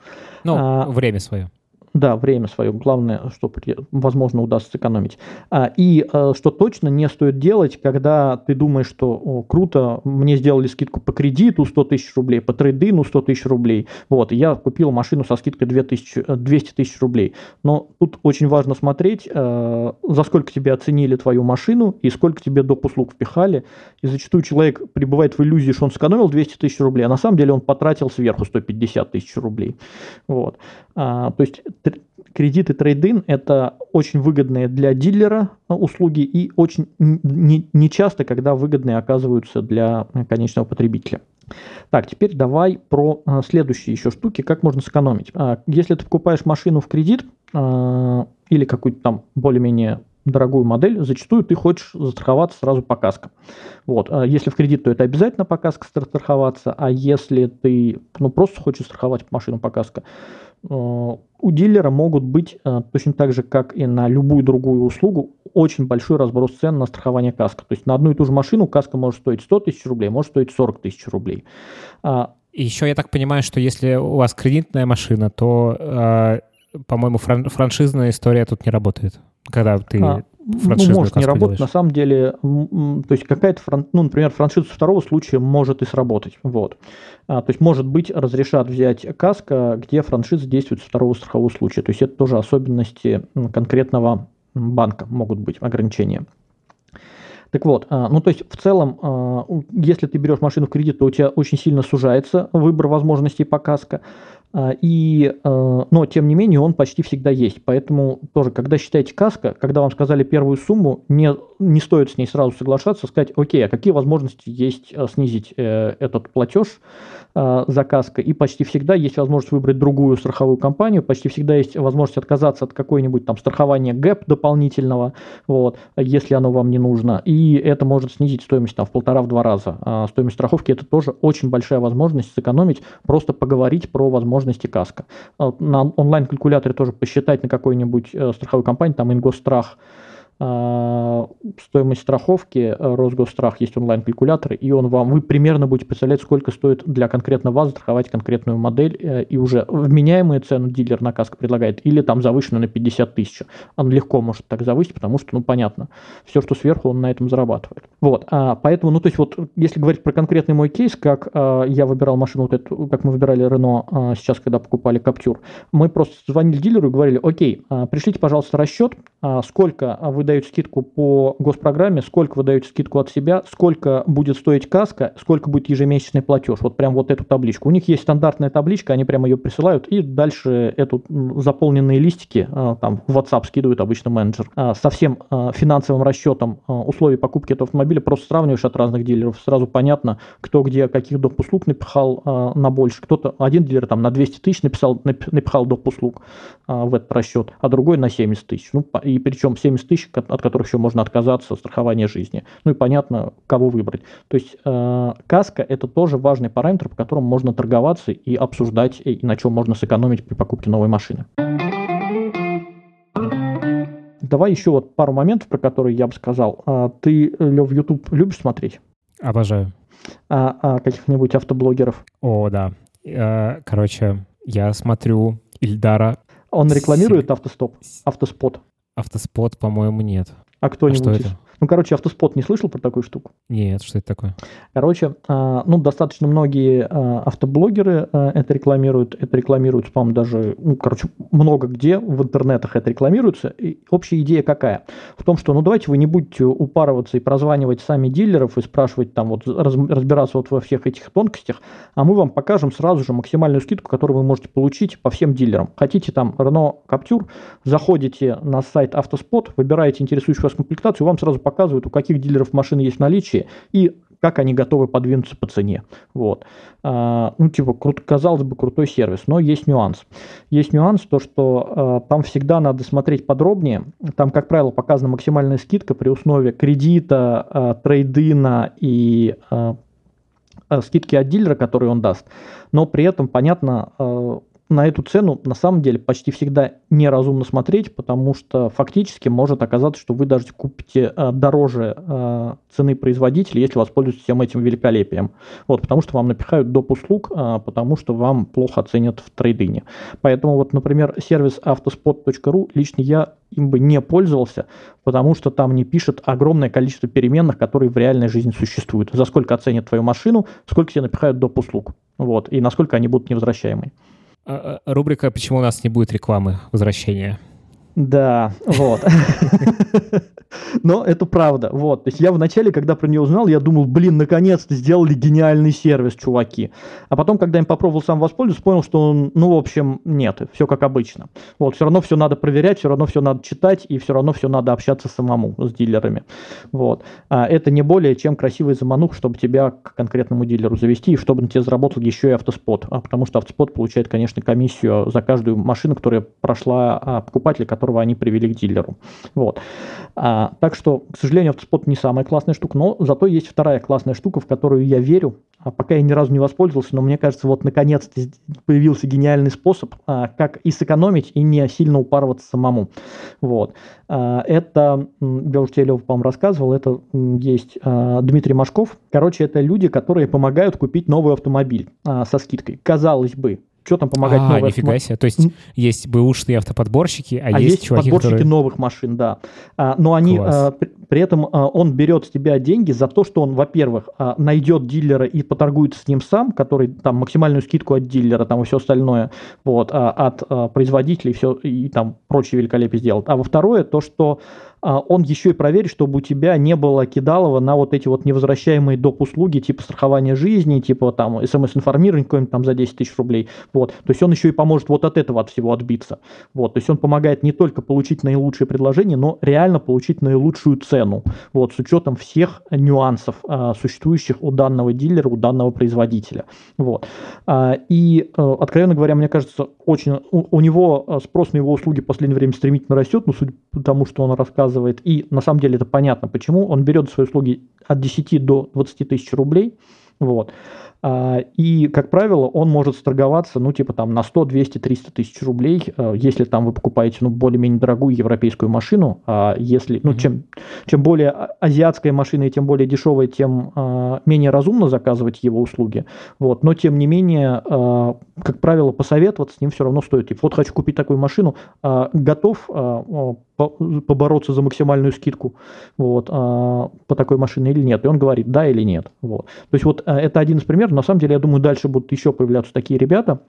[SPEAKER 1] Ну, а, время свое.
[SPEAKER 2] Да, время свое. Главное, что, возможно, удастся сэкономить. А, и э, что точно не стоит делать, когда ты думаешь, что о, круто, мне сделали скидку по кредиту 100 тысяч рублей, по трейдину 100 тысяч рублей. Вот, я купил машину со скидкой 2000, 200 э, тысяч рублей. Но тут очень важно смотреть, э, за сколько тебе оценили твою машину и сколько тебе доп. услуг впихали. И зачастую человек пребывает в иллюзии, что он сэкономил 200 тысяч рублей, а на самом деле он потратил сверху 150 тысяч рублей. Вот. А, то есть кредиты трейдин – это очень выгодные для дилера а, услуги и очень нечасто, когда выгодные оказываются для конечного потребителя. Так, теперь давай про а, следующие еще штуки, как можно сэкономить. Если ты покупаешь машину в кредит или какую-то там более-менее дорогую модель, зачастую ты хочешь застраховаться сразу по каскам. Вот. Если в кредит, то это обязательно по каско страховаться, а если ты ну, просто хочешь страховать машину по каско, у дилера могут быть точно так же, как и на любую другую услугу, очень большой разброс цен на страхование каска. То есть на одну и ту же машину каска может стоить 100 тысяч рублей, может стоить 40 тысяч рублей.
[SPEAKER 1] И еще я так понимаю, что если у вас кредитная машина, то, по-моему, фран- франшизная история тут не работает, когда ты а,
[SPEAKER 2] ну, может не работать. На самом деле, то есть какая-то, фран... ну, например, франшиза второго случая может и сработать. Вот. А, то есть, может быть, разрешат взять каска, где франшиза действует с второго страхового случая. То есть, это тоже особенности конкретного банка могут быть ограничения. Так вот, а, ну то есть в целом, а, если ты берешь машину в кредит, то у тебя очень сильно сужается выбор возможностей по каско. А, и, а, но, тем не менее, он почти всегда есть. Поэтому тоже, когда считаете каско, когда вам сказали первую сумму, не, не стоит с ней сразу соглашаться, сказать, окей, а какие возможности есть а, снизить э, этот платеж за каско? И почти всегда есть возможность выбрать другую страховую компанию, почти всегда есть возможность отказаться от какой-нибудь там страхования ГЭП дополнительного, вот, если оно вам не нужно. И это может снизить стоимость там, в полтора-два раза. стоимость страховки это тоже очень большая возможность сэкономить, просто поговорить про возможность возможности каска. А на онлайн-калькуляторе тоже посчитать на какой-нибудь э, страховой компании, там Ингосстрах, стоимость страховки, э, Росгосстрах есть онлайн-калькулятор, и он вам, вы примерно будете представлять, сколько стоит для конкретно вас страховать конкретную модель, э, и уже вменяемую цену дилер на каско предлагает, или там завышенную на 50 тысяч. Он легко может так завысить, потому что, ну, понятно, все, что сверху, он на этом зарабатывает. Вот, а, поэтому, ну, то есть вот, если говорить про конкретный мой кейс, как а, я выбирал машину вот эту, как мы выбирали Рено а, сейчас, когда покупали Каптюр, мы просто звонили дилеру и говорили, окей, а, пришлите, пожалуйста, расчет, а, сколько вы даете скидку по госпрограмме, сколько вы даете скидку от себя, сколько будет стоить каска, сколько будет ежемесячный платеж. Вот прям вот эту табличку. У них есть стандартная табличка, они прямо ее присылают, и дальше эту заполненные листики а, там в WhatsApp скидывает обычно менеджер. А, со всем а, финансовым расчетом условий покупки этого автомобиля просто сравниваешь от разных дилеров. Сразу понятно, кто где каких доп. услуг напихал на больше. Кто-то, один дилер там на 200 тысяч написал, напихал доп. услуг в этот расчет, а другой на 70 тысяч. Ну, и причем 70 тысяч, от которых еще можно отказаться, страхование жизни. Ну и понятно, кого выбрать. То есть э, каска это тоже важный параметр, по которому можно торговаться и обсуждать, и на чем можно сэкономить при покупке новой машины. Давай еще вот пару моментов, про которые я бы сказал. А, ты, Лев, YouTube любишь смотреть?
[SPEAKER 1] Обожаю.
[SPEAKER 2] А, а каких-нибудь автоблогеров?
[SPEAKER 1] О, да. Э, короче, я смотрю Ильдара.
[SPEAKER 2] Он рекламирует автостоп, автоспот?
[SPEAKER 1] Автоспот, по-моему, нет.
[SPEAKER 2] А кто-нибудь? А что это? Ну, короче, автоспот не слышал про такую штуку?
[SPEAKER 1] Нет, что это такое?
[SPEAKER 2] Короче, а, ну, достаточно многие а, автоблогеры а, это рекламируют. Это рекламируется, по-моему, даже, ну, короче, много где в интернетах это рекламируется. И общая идея какая? В том, что, ну, давайте вы не будете упарываться и прозванивать сами дилеров и спрашивать там вот, разбираться вот во всех этих тонкостях, а мы вам покажем сразу же максимальную скидку, которую вы можете получить по всем дилерам. Хотите там Renault Captur, заходите на сайт Автоспот, выбираете интересующую вас комплектацию, вам сразу показывают, у каких дилеров машины есть в наличии и как они готовы подвинуться по цене. Вот. А, ну, типа, крут, казалось бы, крутой сервис, но есть нюанс. Есть нюанс, то, что а, там всегда надо смотреть подробнее. Там, как правило, показана максимальная скидка при условии кредита, а, трейдина и а, а скидки от дилера, которые он даст. Но при этом, понятно, а, на эту цену на самом деле почти всегда неразумно смотреть, потому что фактически может оказаться, что вы даже купите э, дороже э, цены производителя, если воспользуетесь всем этим великолепием. Вот, потому что вам напихают доп. услуг, э, потому что вам плохо оценят в трейдине. Поэтому вот, например, сервис автоспот.ру лично я им бы не пользовался, потому что там не пишет огромное количество переменных, которые в реальной жизни существуют. За сколько оценят твою машину, сколько тебе напихают доп. услуг. Вот, и насколько они будут невозвращаемые.
[SPEAKER 1] А, а, рубрика «Почему у нас не будет рекламы возвращения?»
[SPEAKER 2] Да, вот. (laughs) Но это правда. Вот. То есть я вначале, когда про нее узнал, я думал, блин, наконец-то сделали гениальный сервис, чуваки. А потом, когда им попробовал сам воспользоваться, понял, что ну, в общем, нет, все как обычно. Вот, все равно все надо проверять, все равно все надо читать, и все равно все надо общаться самому с дилерами. Вот. А это не более чем красивый заманух, чтобы тебя к конкретному дилеру завести, и чтобы на тебе заработал еще и автоспот. А потому что автоспот получает, конечно, комиссию за каждую машину, которая прошла а, покупателя, которого они привели к дилеру. Вот. А, так что, к сожалению, автоспот не самая классная штука, но зато есть вторая классная штука, в которую я верю, а пока я ни разу не воспользовался, но мне кажется, вот наконец-то появился гениальный способ, а, как и сэкономить, и не сильно упарываться самому. Вот. А, это, я уже тебе, Лев, по-моему, рассказывал, это есть а, Дмитрий Машков. Короче, это люди, которые помогают купить новый автомобиль а, со скидкой. Казалось бы, что там помогать
[SPEAKER 1] а, новой нифига себе. То есть есть бэушные автоподборщики, а, а есть, есть чуваки,
[SPEAKER 2] подборщики которые... новых машин, да. А, но они, а, при, при этом а, он берет с тебя деньги за то, что он, во-первых, а, найдет дилера и поторгуется с ним сам, который там максимальную скидку от дилера, там и все остальное, вот, а, от а, производителей все и там прочие великолепие сделает. А во-второе, то, что он еще и проверит, чтобы у тебя не было кидалова на вот эти вот невозвращаемые доп. услуги, типа страхования жизни, типа там смс-информирование какое-нибудь там за 10 тысяч рублей. Вот. То есть он еще и поможет вот от этого от всего отбиться. Вот. То есть он помогает не только получить наилучшее предложение, но реально получить наилучшую цену. Вот. С учетом всех нюансов, а, существующих у данного дилера, у данного производителя. Вот. А, и, а, откровенно говоря, мне кажется, очень у, него а, спрос на его услуги в последнее время стремительно растет, но судя по тому, что он рассказывает, заказывает, и на самом деле это понятно, почему, он берет свои услуги от 10 до 20 тысяч рублей, вот, и, как правило, он может сторговаться, ну, типа там на 100, 200, 300 тысяч рублей, а, если там вы покупаете, ну, более-менее дорогую европейскую машину, а если, ну, чем, чем более азиатская машина и тем более дешевая, тем а, менее разумно заказывать его услуги, вот, но, тем не менее, как правило, посоветоваться с ним все равно стоит. И вот хочу купить такую машину, готов побороться за максимальную скидку вот, по такой машине или нет. И он говорит, да или нет. Вот. То есть вот это один из примеров, на самом деле, я думаю, дальше будут еще появляться такие ребята,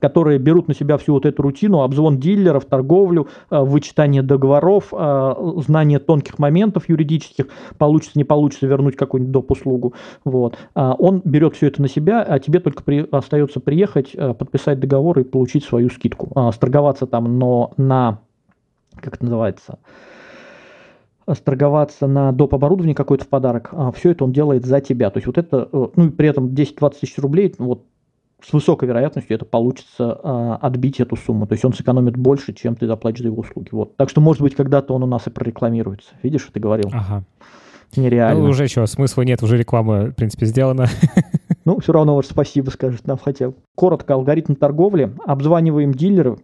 [SPEAKER 2] которые берут на себя всю вот эту рутину, обзвон дилеров, торговлю, э, вычитание договоров, э, знание тонких моментов юридических, получится, не получится вернуть какую-нибудь доп. услугу. Вот. А он берет все это на себя, а тебе только при, остается приехать, э, подписать договор и получить свою скидку. А, сторговаться там, но на, как это называется, сторговаться на доп. оборудование какое-то в подарок, а все это он делает за тебя. То есть вот это, э, ну и при этом 10-20 тысяч рублей, вот с высокой вероятностью это получится а, отбить эту сумму. То есть он сэкономит больше, чем ты заплатишь за его услуги. Вот. Так что, может быть, когда-то он у нас и прорекламируется. Видишь, ты говорил?
[SPEAKER 1] Ага.
[SPEAKER 2] Нереально.
[SPEAKER 1] Ну, уже что, смысла нет, уже реклама, в принципе, сделана.
[SPEAKER 2] Ну, все равно вот спасибо скажет нам хотя бы. Коротко, алгоритм торговли. Обзваниваем дилеров,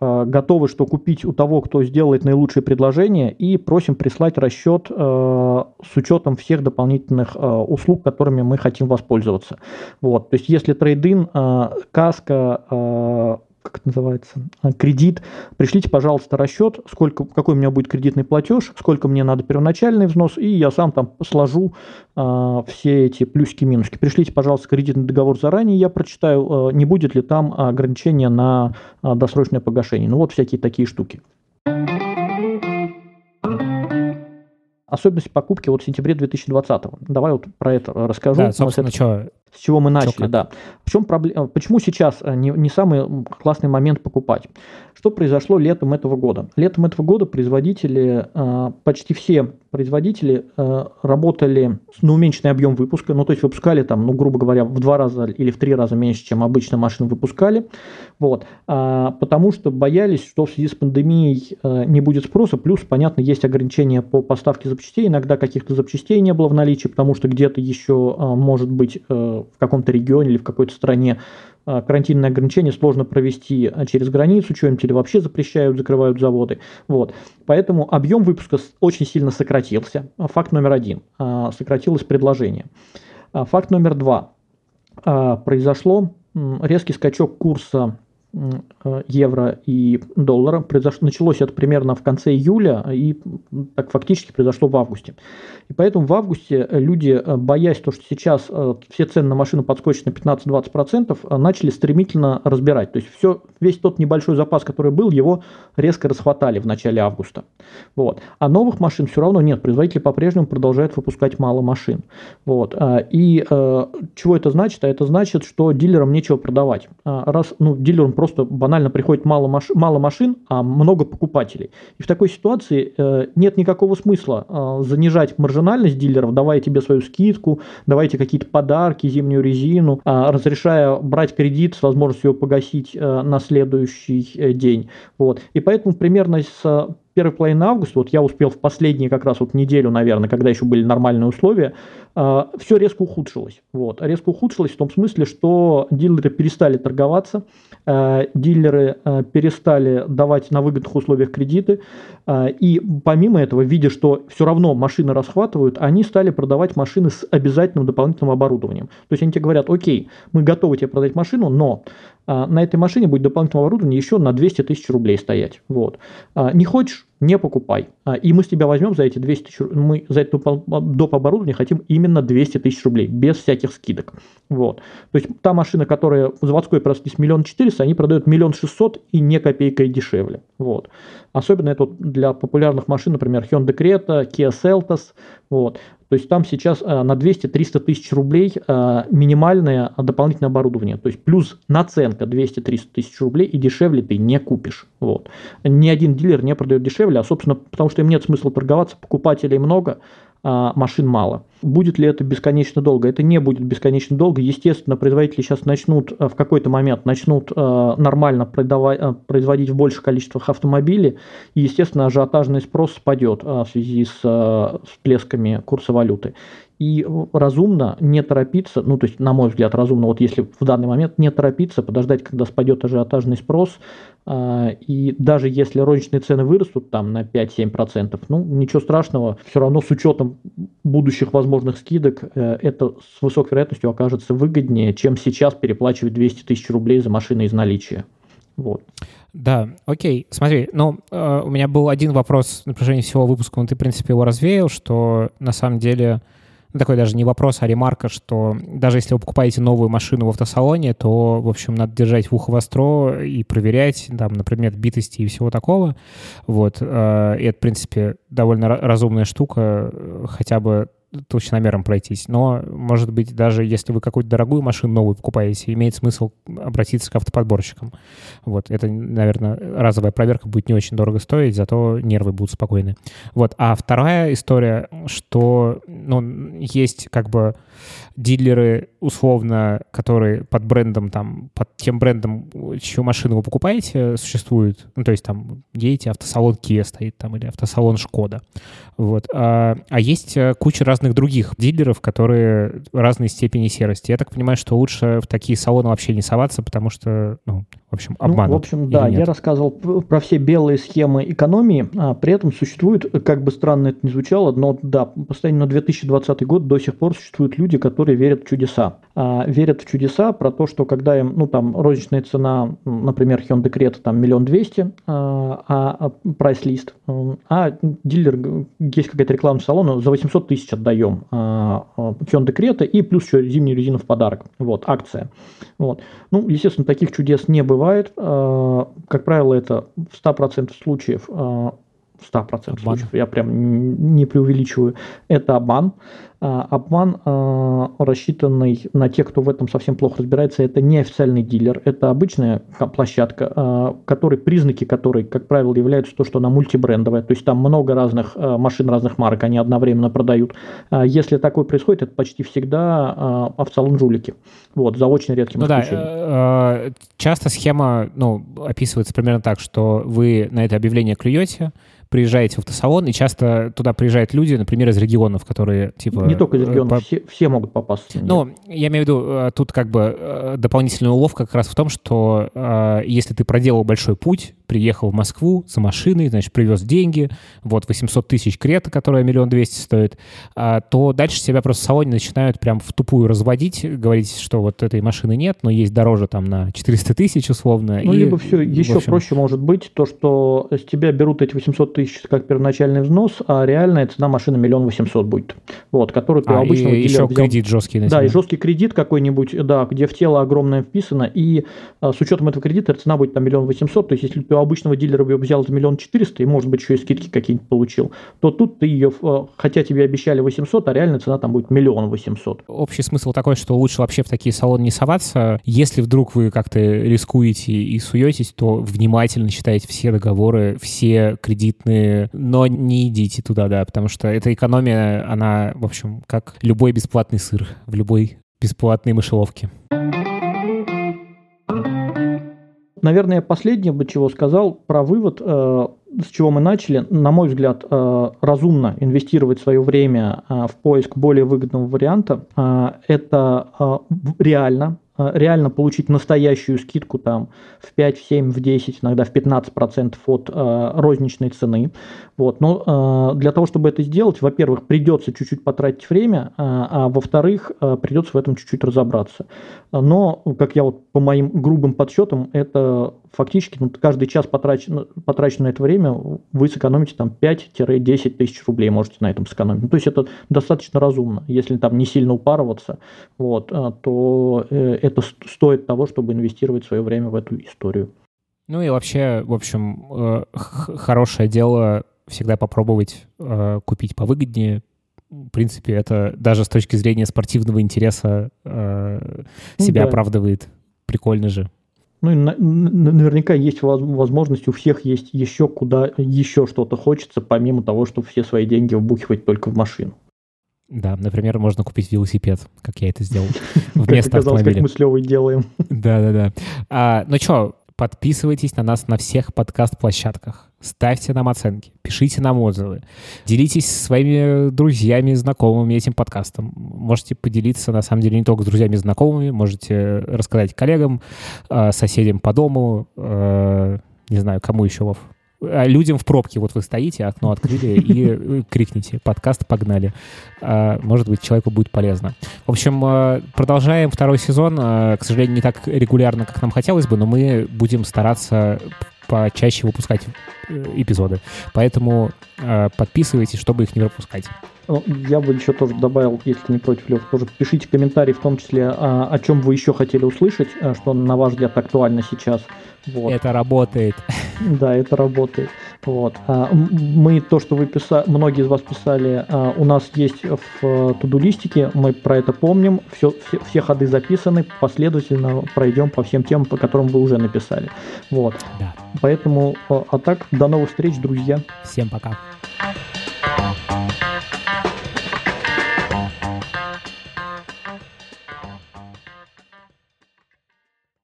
[SPEAKER 2] готовы что купить у того, кто сделает наилучшее предложение, и просим прислать расчет э, с учетом всех дополнительных э, услуг, которыми мы хотим воспользоваться. Вот. То есть если трейдин, каска, как это называется, а, кредит, пришлите, пожалуйста, расчет, сколько, какой у меня будет кредитный платеж, сколько мне надо первоначальный взнос, и я сам там сложу а, все эти плюсики-минуски. Пришлите, пожалуйста, кредитный договор заранее, я прочитаю, а, не будет ли там ограничения на а, досрочное погашение. Ну вот всякие такие штуки. Особенности покупки вот в сентябре 2020. Давай вот про это расскажу.
[SPEAKER 1] Да, собственно, это... что,
[SPEAKER 2] с чего мы начали, да. В чем проблема? Почему сейчас э, не, не самый классный момент покупать? Что произошло летом этого года? Летом этого года производители, э, почти все производители э, работали на уменьшенный объем выпуска, ну то есть выпускали там, ну грубо говоря, в два раза или в три раза меньше, чем обычно машин выпускали, вот, а, потому что боялись, что в связи с пандемией не будет спроса, плюс, понятно, есть ограничения по поставке запчастей, иногда каких-то запчастей не было в наличии, потому что где-то еще может быть в каком-то регионе или в какой-то стране а, карантинные ограничения сложно провести а, через границу, что-нибудь или вообще запрещают, закрывают заводы. Вот. Поэтому объем выпуска очень сильно сократился. Факт номер один. А, сократилось предложение. Факт номер два. Произошло резкий скачок курса евро и доллара. Произошло, началось это примерно в конце июля и так фактически произошло в августе. И поэтому в августе люди, э, боясь то, что сейчас э, все цены на машину подскочат на 15-20%, начали стремительно разбирать. То есть все, весь тот небольшой запас, который был, его резко расхватали в начале августа. Вот. А новых машин все равно нет. Производители по-прежнему продолжают выпускать мало машин. Вот. И чего это значит? А это значит, что дилерам нечего продавать. Раз ну, дилерам просто банально приходит мало, маш... мало машин, а много покупателей. И в такой ситуации э, нет никакого смысла э, занижать маржинальность дилеров, давая тебе свою скидку, давайте какие-то подарки, зимнюю резину, э, разрешая брать кредит с возможностью его погасить э, на следующий э, день. Вот. И поэтому примерно с первой половины августа, вот я успел в последние как раз вот неделю, наверное, когда еще были нормальные условия, все резко ухудшилось. Вот. Резко ухудшилось в том смысле, что дилеры перестали торговаться, э, дилеры э, перестали давать на выгодных условиях кредиты, и помимо этого, видя, что все равно машины расхватывают, они стали продавать машины с обязательным дополнительным оборудованием. То есть они тебе говорят, окей, мы готовы тебе продать машину, но на этой машине будет дополнительное оборудование еще на 200 тысяч рублей стоять. Вот. Не хочешь, не покупай. А, и мы с тебя возьмем за эти 200 тысяч, мы за это доп. оборудование хотим именно 200 тысяч рублей, без всяких скидок. Вот. То есть та машина, которая заводской прослись миллион четыреста, они продают миллион шестьсот и не копейкой дешевле. Вот. Особенно это вот для популярных машин, например, Hyundai Creta, Kia Seltos. Вот. То есть там сейчас э, на 200-300 тысяч рублей э, минимальное дополнительное оборудование. То есть плюс наценка 200-300 тысяч рублей и дешевле ты не купишь. Вот. Ни один дилер не продает дешевле, а собственно потому что им нет смысла торговаться, покупателей много, машин мало. Будет ли это бесконечно долго? Это не будет бесконечно долго. Естественно, производители сейчас начнут э, в какой-то момент начнут э, нормально продавать, э, производить в больших количествах автомобилей, и, естественно, ажиотажный спрос спадет в связи с всплесками курса валюты. И разумно не торопиться, ну, то есть, на мой взгляд, разумно, вот если в данный момент не торопиться, подождать, когда спадет ажиотажный спрос, и даже если розничные цены вырастут там на 5-7%, ну, ничего страшного, все равно с учетом будущих возможных скидок, э, это с высокой вероятностью окажется выгоднее, чем сейчас переплачивать 200 тысяч рублей за машины из наличия. Вот.
[SPEAKER 1] Да, окей. Смотри, ну, э, у меня был один вопрос на протяжении всего выпуска, но ты, в принципе, его развеял, что на самом деле ну, такой даже не вопрос, а ремарка, что даже если вы покупаете новую машину в автосалоне, то, в общем, надо держать в ухо востро и проверять, там, на предмет битости и всего такого. Вот. Э, и это, в принципе, довольно разумная штука, э, хотя бы толщиномером пройтись. Но, может быть, даже если вы какую-то дорогую машину новую покупаете, имеет смысл обратиться к автоподборщикам. Вот, это, наверное, разовая проверка будет не очень дорого стоить, зато нервы будут спокойны. Вот, а вторая история, что, ну, есть как бы дилеры, условно, которые под брендом, там, под тем брендом, чью машину вы покупаете, существуют. Ну, то есть там едете, автосалон Kia стоит там, или автосалон Шкода. Вот. А, а есть э, куча разных других дилеров, которые разной степени серости. Я так понимаю, что лучше в такие салоны вообще не соваться, потому что, ну, в общем, обманут.
[SPEAKER 2] Ну, в общем, да, я рассказывал про все белые схемы экономии, а при этом существует, как бы странно это ни звучало, но да, постоянно на 2020 год до сих пор существуют люди, которые верят в чудеса. А, верят в чудеса про то, что когда им, ну там, розничная цена, например, Hyundai Creta там миллион двести, а, а прайс-лист, а дилер, есть какая-то реклама салона, за 800 тысяч отдаем а, Hyundai Creta и плюс еще зимнюю резину в подарок. Вот, акция. Вот. Ну, естественно, таких чудес не бывает. Как правило, это в 100% случаев 100% обман. случаев, я прям не преувеличиваю, это обман. А, обман, а, рассчитанный на тех, кто в этом совсем плохо разбирается, это не официальный дилер, это обычная площадка, а, который, признаки которой, как правило, являются то, что она мультибрендовая, то есть там много разных машин разных марок, они одновременно продают. Если такое происходит, это почти всегда автосалон жулики. Вот, за очень редким ну исключением. Да,
[SPEAKER 1] э, часто схема ну, описывается примерно так, что вы на это объявление клюете, приезжаете в автосалон, и часто туда приезжают люди, например, из регионов, которые, типа...
[SPEAKER 2] Не только из э, регионов, по... все, все могут попасть.
[SPEAKER 1] Ну, я имею в виду, э, тут как бы э, дополнительная уловка как раз в том, что если ты проделал большой путь, приехал в Москву за машиной, значит, привез деньги, вот 800 тысяч крета, которая миллион двести стоит, а, то дальше себя просто в салоне начинают прям в тупую разводить, говорить, что вот этой машины нет, но есть дороже там на 400 тысяч условно.
[SPEAKER 2] Ну, и, либо все, еще общем... проще может быть то, что с тебя берут эти 800 тысяч как первоначальный взнос, а реальная цена машины миллион восемьсот будет. Вот, который ты а, обычно
[SPEAKER 1] и еще взял... кредит жесткий
[SPEAKER 2] на Да, и жесткий кредит какой-нибудь, да, где в тело огромное вписано, и а, с учетом этого кредита цена будет там миллион восемьсот, то есть если ты обычного дилера бы взял за миллион четыреста и, может быть, еще и скидки какие-нибудь получил, то тут ты ее, хотя тебе обещали 800, а реальная цена там будет миллион восемьсот.
[SPEAKER 1] Общий смысл такой, что лучше вообще в такие салоны не соваться. Если вдруг вы как-то рискуете и суетесь, то внимательно читайте все договоры, все кредитные, но не идите туда, да, потому что эта экономия, она, в общем, как любой бесплатный сыр в любой бесплатной мышеловке.
[SPEAKER 2] Наверное, последнее бы чего сказал про вывод, э, с чего мы начали. На мой взгляд, э, разумно инвестировать свое время э, в поиск более выгодного варианта. Это реально, реально получить настоящую скидку там в 5, в 7, в 10, иногда в 15% от э, розничной цены. Вот. Но э, для того, чтобы это сделать, во-первых, придется чуть-чуть потратить время, э, а во-вторых, э, придется в этом чуть-чуть разобраться. Но, как я вот по моим грубым подсчетам, это фактически ну, каждый час потрачен, потрачен на это время, вы сэкономите там 5-10 тысяч рублей можете на этом сэкономить. Ну, то есть это достаточно разумно. Если там не сильно упарываться, вот, э, то э, это стоит того, чтобы инвестировать свое время в эту историю.
[SPEAKER 1] Ну и вообще, в общем, э, хорошее дело всегда попробовать купить повыгоднее, в принципе, это даже с точки зрения спортивного интереса э, ну себя да. оправдывает. Прикольно же.
[SPEAKER 2] Ну и на, наверняка есть возможность, у всех есть еще куда еще что-то хочется, помимо того, чтобы все свои деньги вбухивать только в машину.
[SPEAKER 1] Да, например, можно купить велосипед, как я это сделал, (laughs) вместо автомобиля.
[SPEAKER 2] как мы с Левой делаем.
[SPEAKER 1] Да-да-да. А, ну что, подписывайтесь на нас на всех подкаст-площадках. Ставьте нам оценки, пишите нам отзывы, делитесь со своими друзьями, знакомыми этим подкастом. Можете поделиться, на самом деле, не только с друзьями и знакомыми, можете рассказать коллегам, э, соседям по дому, э, не знаю, кому еще, Вов. А людям в пробке, вот вы стоите, окно открыли и э, крикните «Подкаст, погнали!». Может быть, человеку будет полезно. В общем, продолжаем второй сезон. К сожалению, не так регулярно, как нам хотелось бы, но мы будем стараться почаще выпускать э, эпизоды. Поэтому э, подписывайтесь, чтобы их не пропускать.
[SPEAKER 2] Ну, я бы еще тоже добавил, если не против, Лев, тоже пишите комментарии, в том числе, о, о чем вы еще хотели услышать, э, что на ваш взгляд актуально сейчас.
[SPEAKER 1] Вот. Это работает.
[SPEAKER 2] Да, это работает. Вот. А, мы то, что вы писали, многие из вас писали, а, у нас есть в тудулистике, мы про это помним, все, все, все ходы записаны, последовательно пройдем по всем темам, по которым вы уже написали. Вот. Да. Поэтому, а, а так, до новых встреч, друзья.
[SPEAKER 1] Всем пока.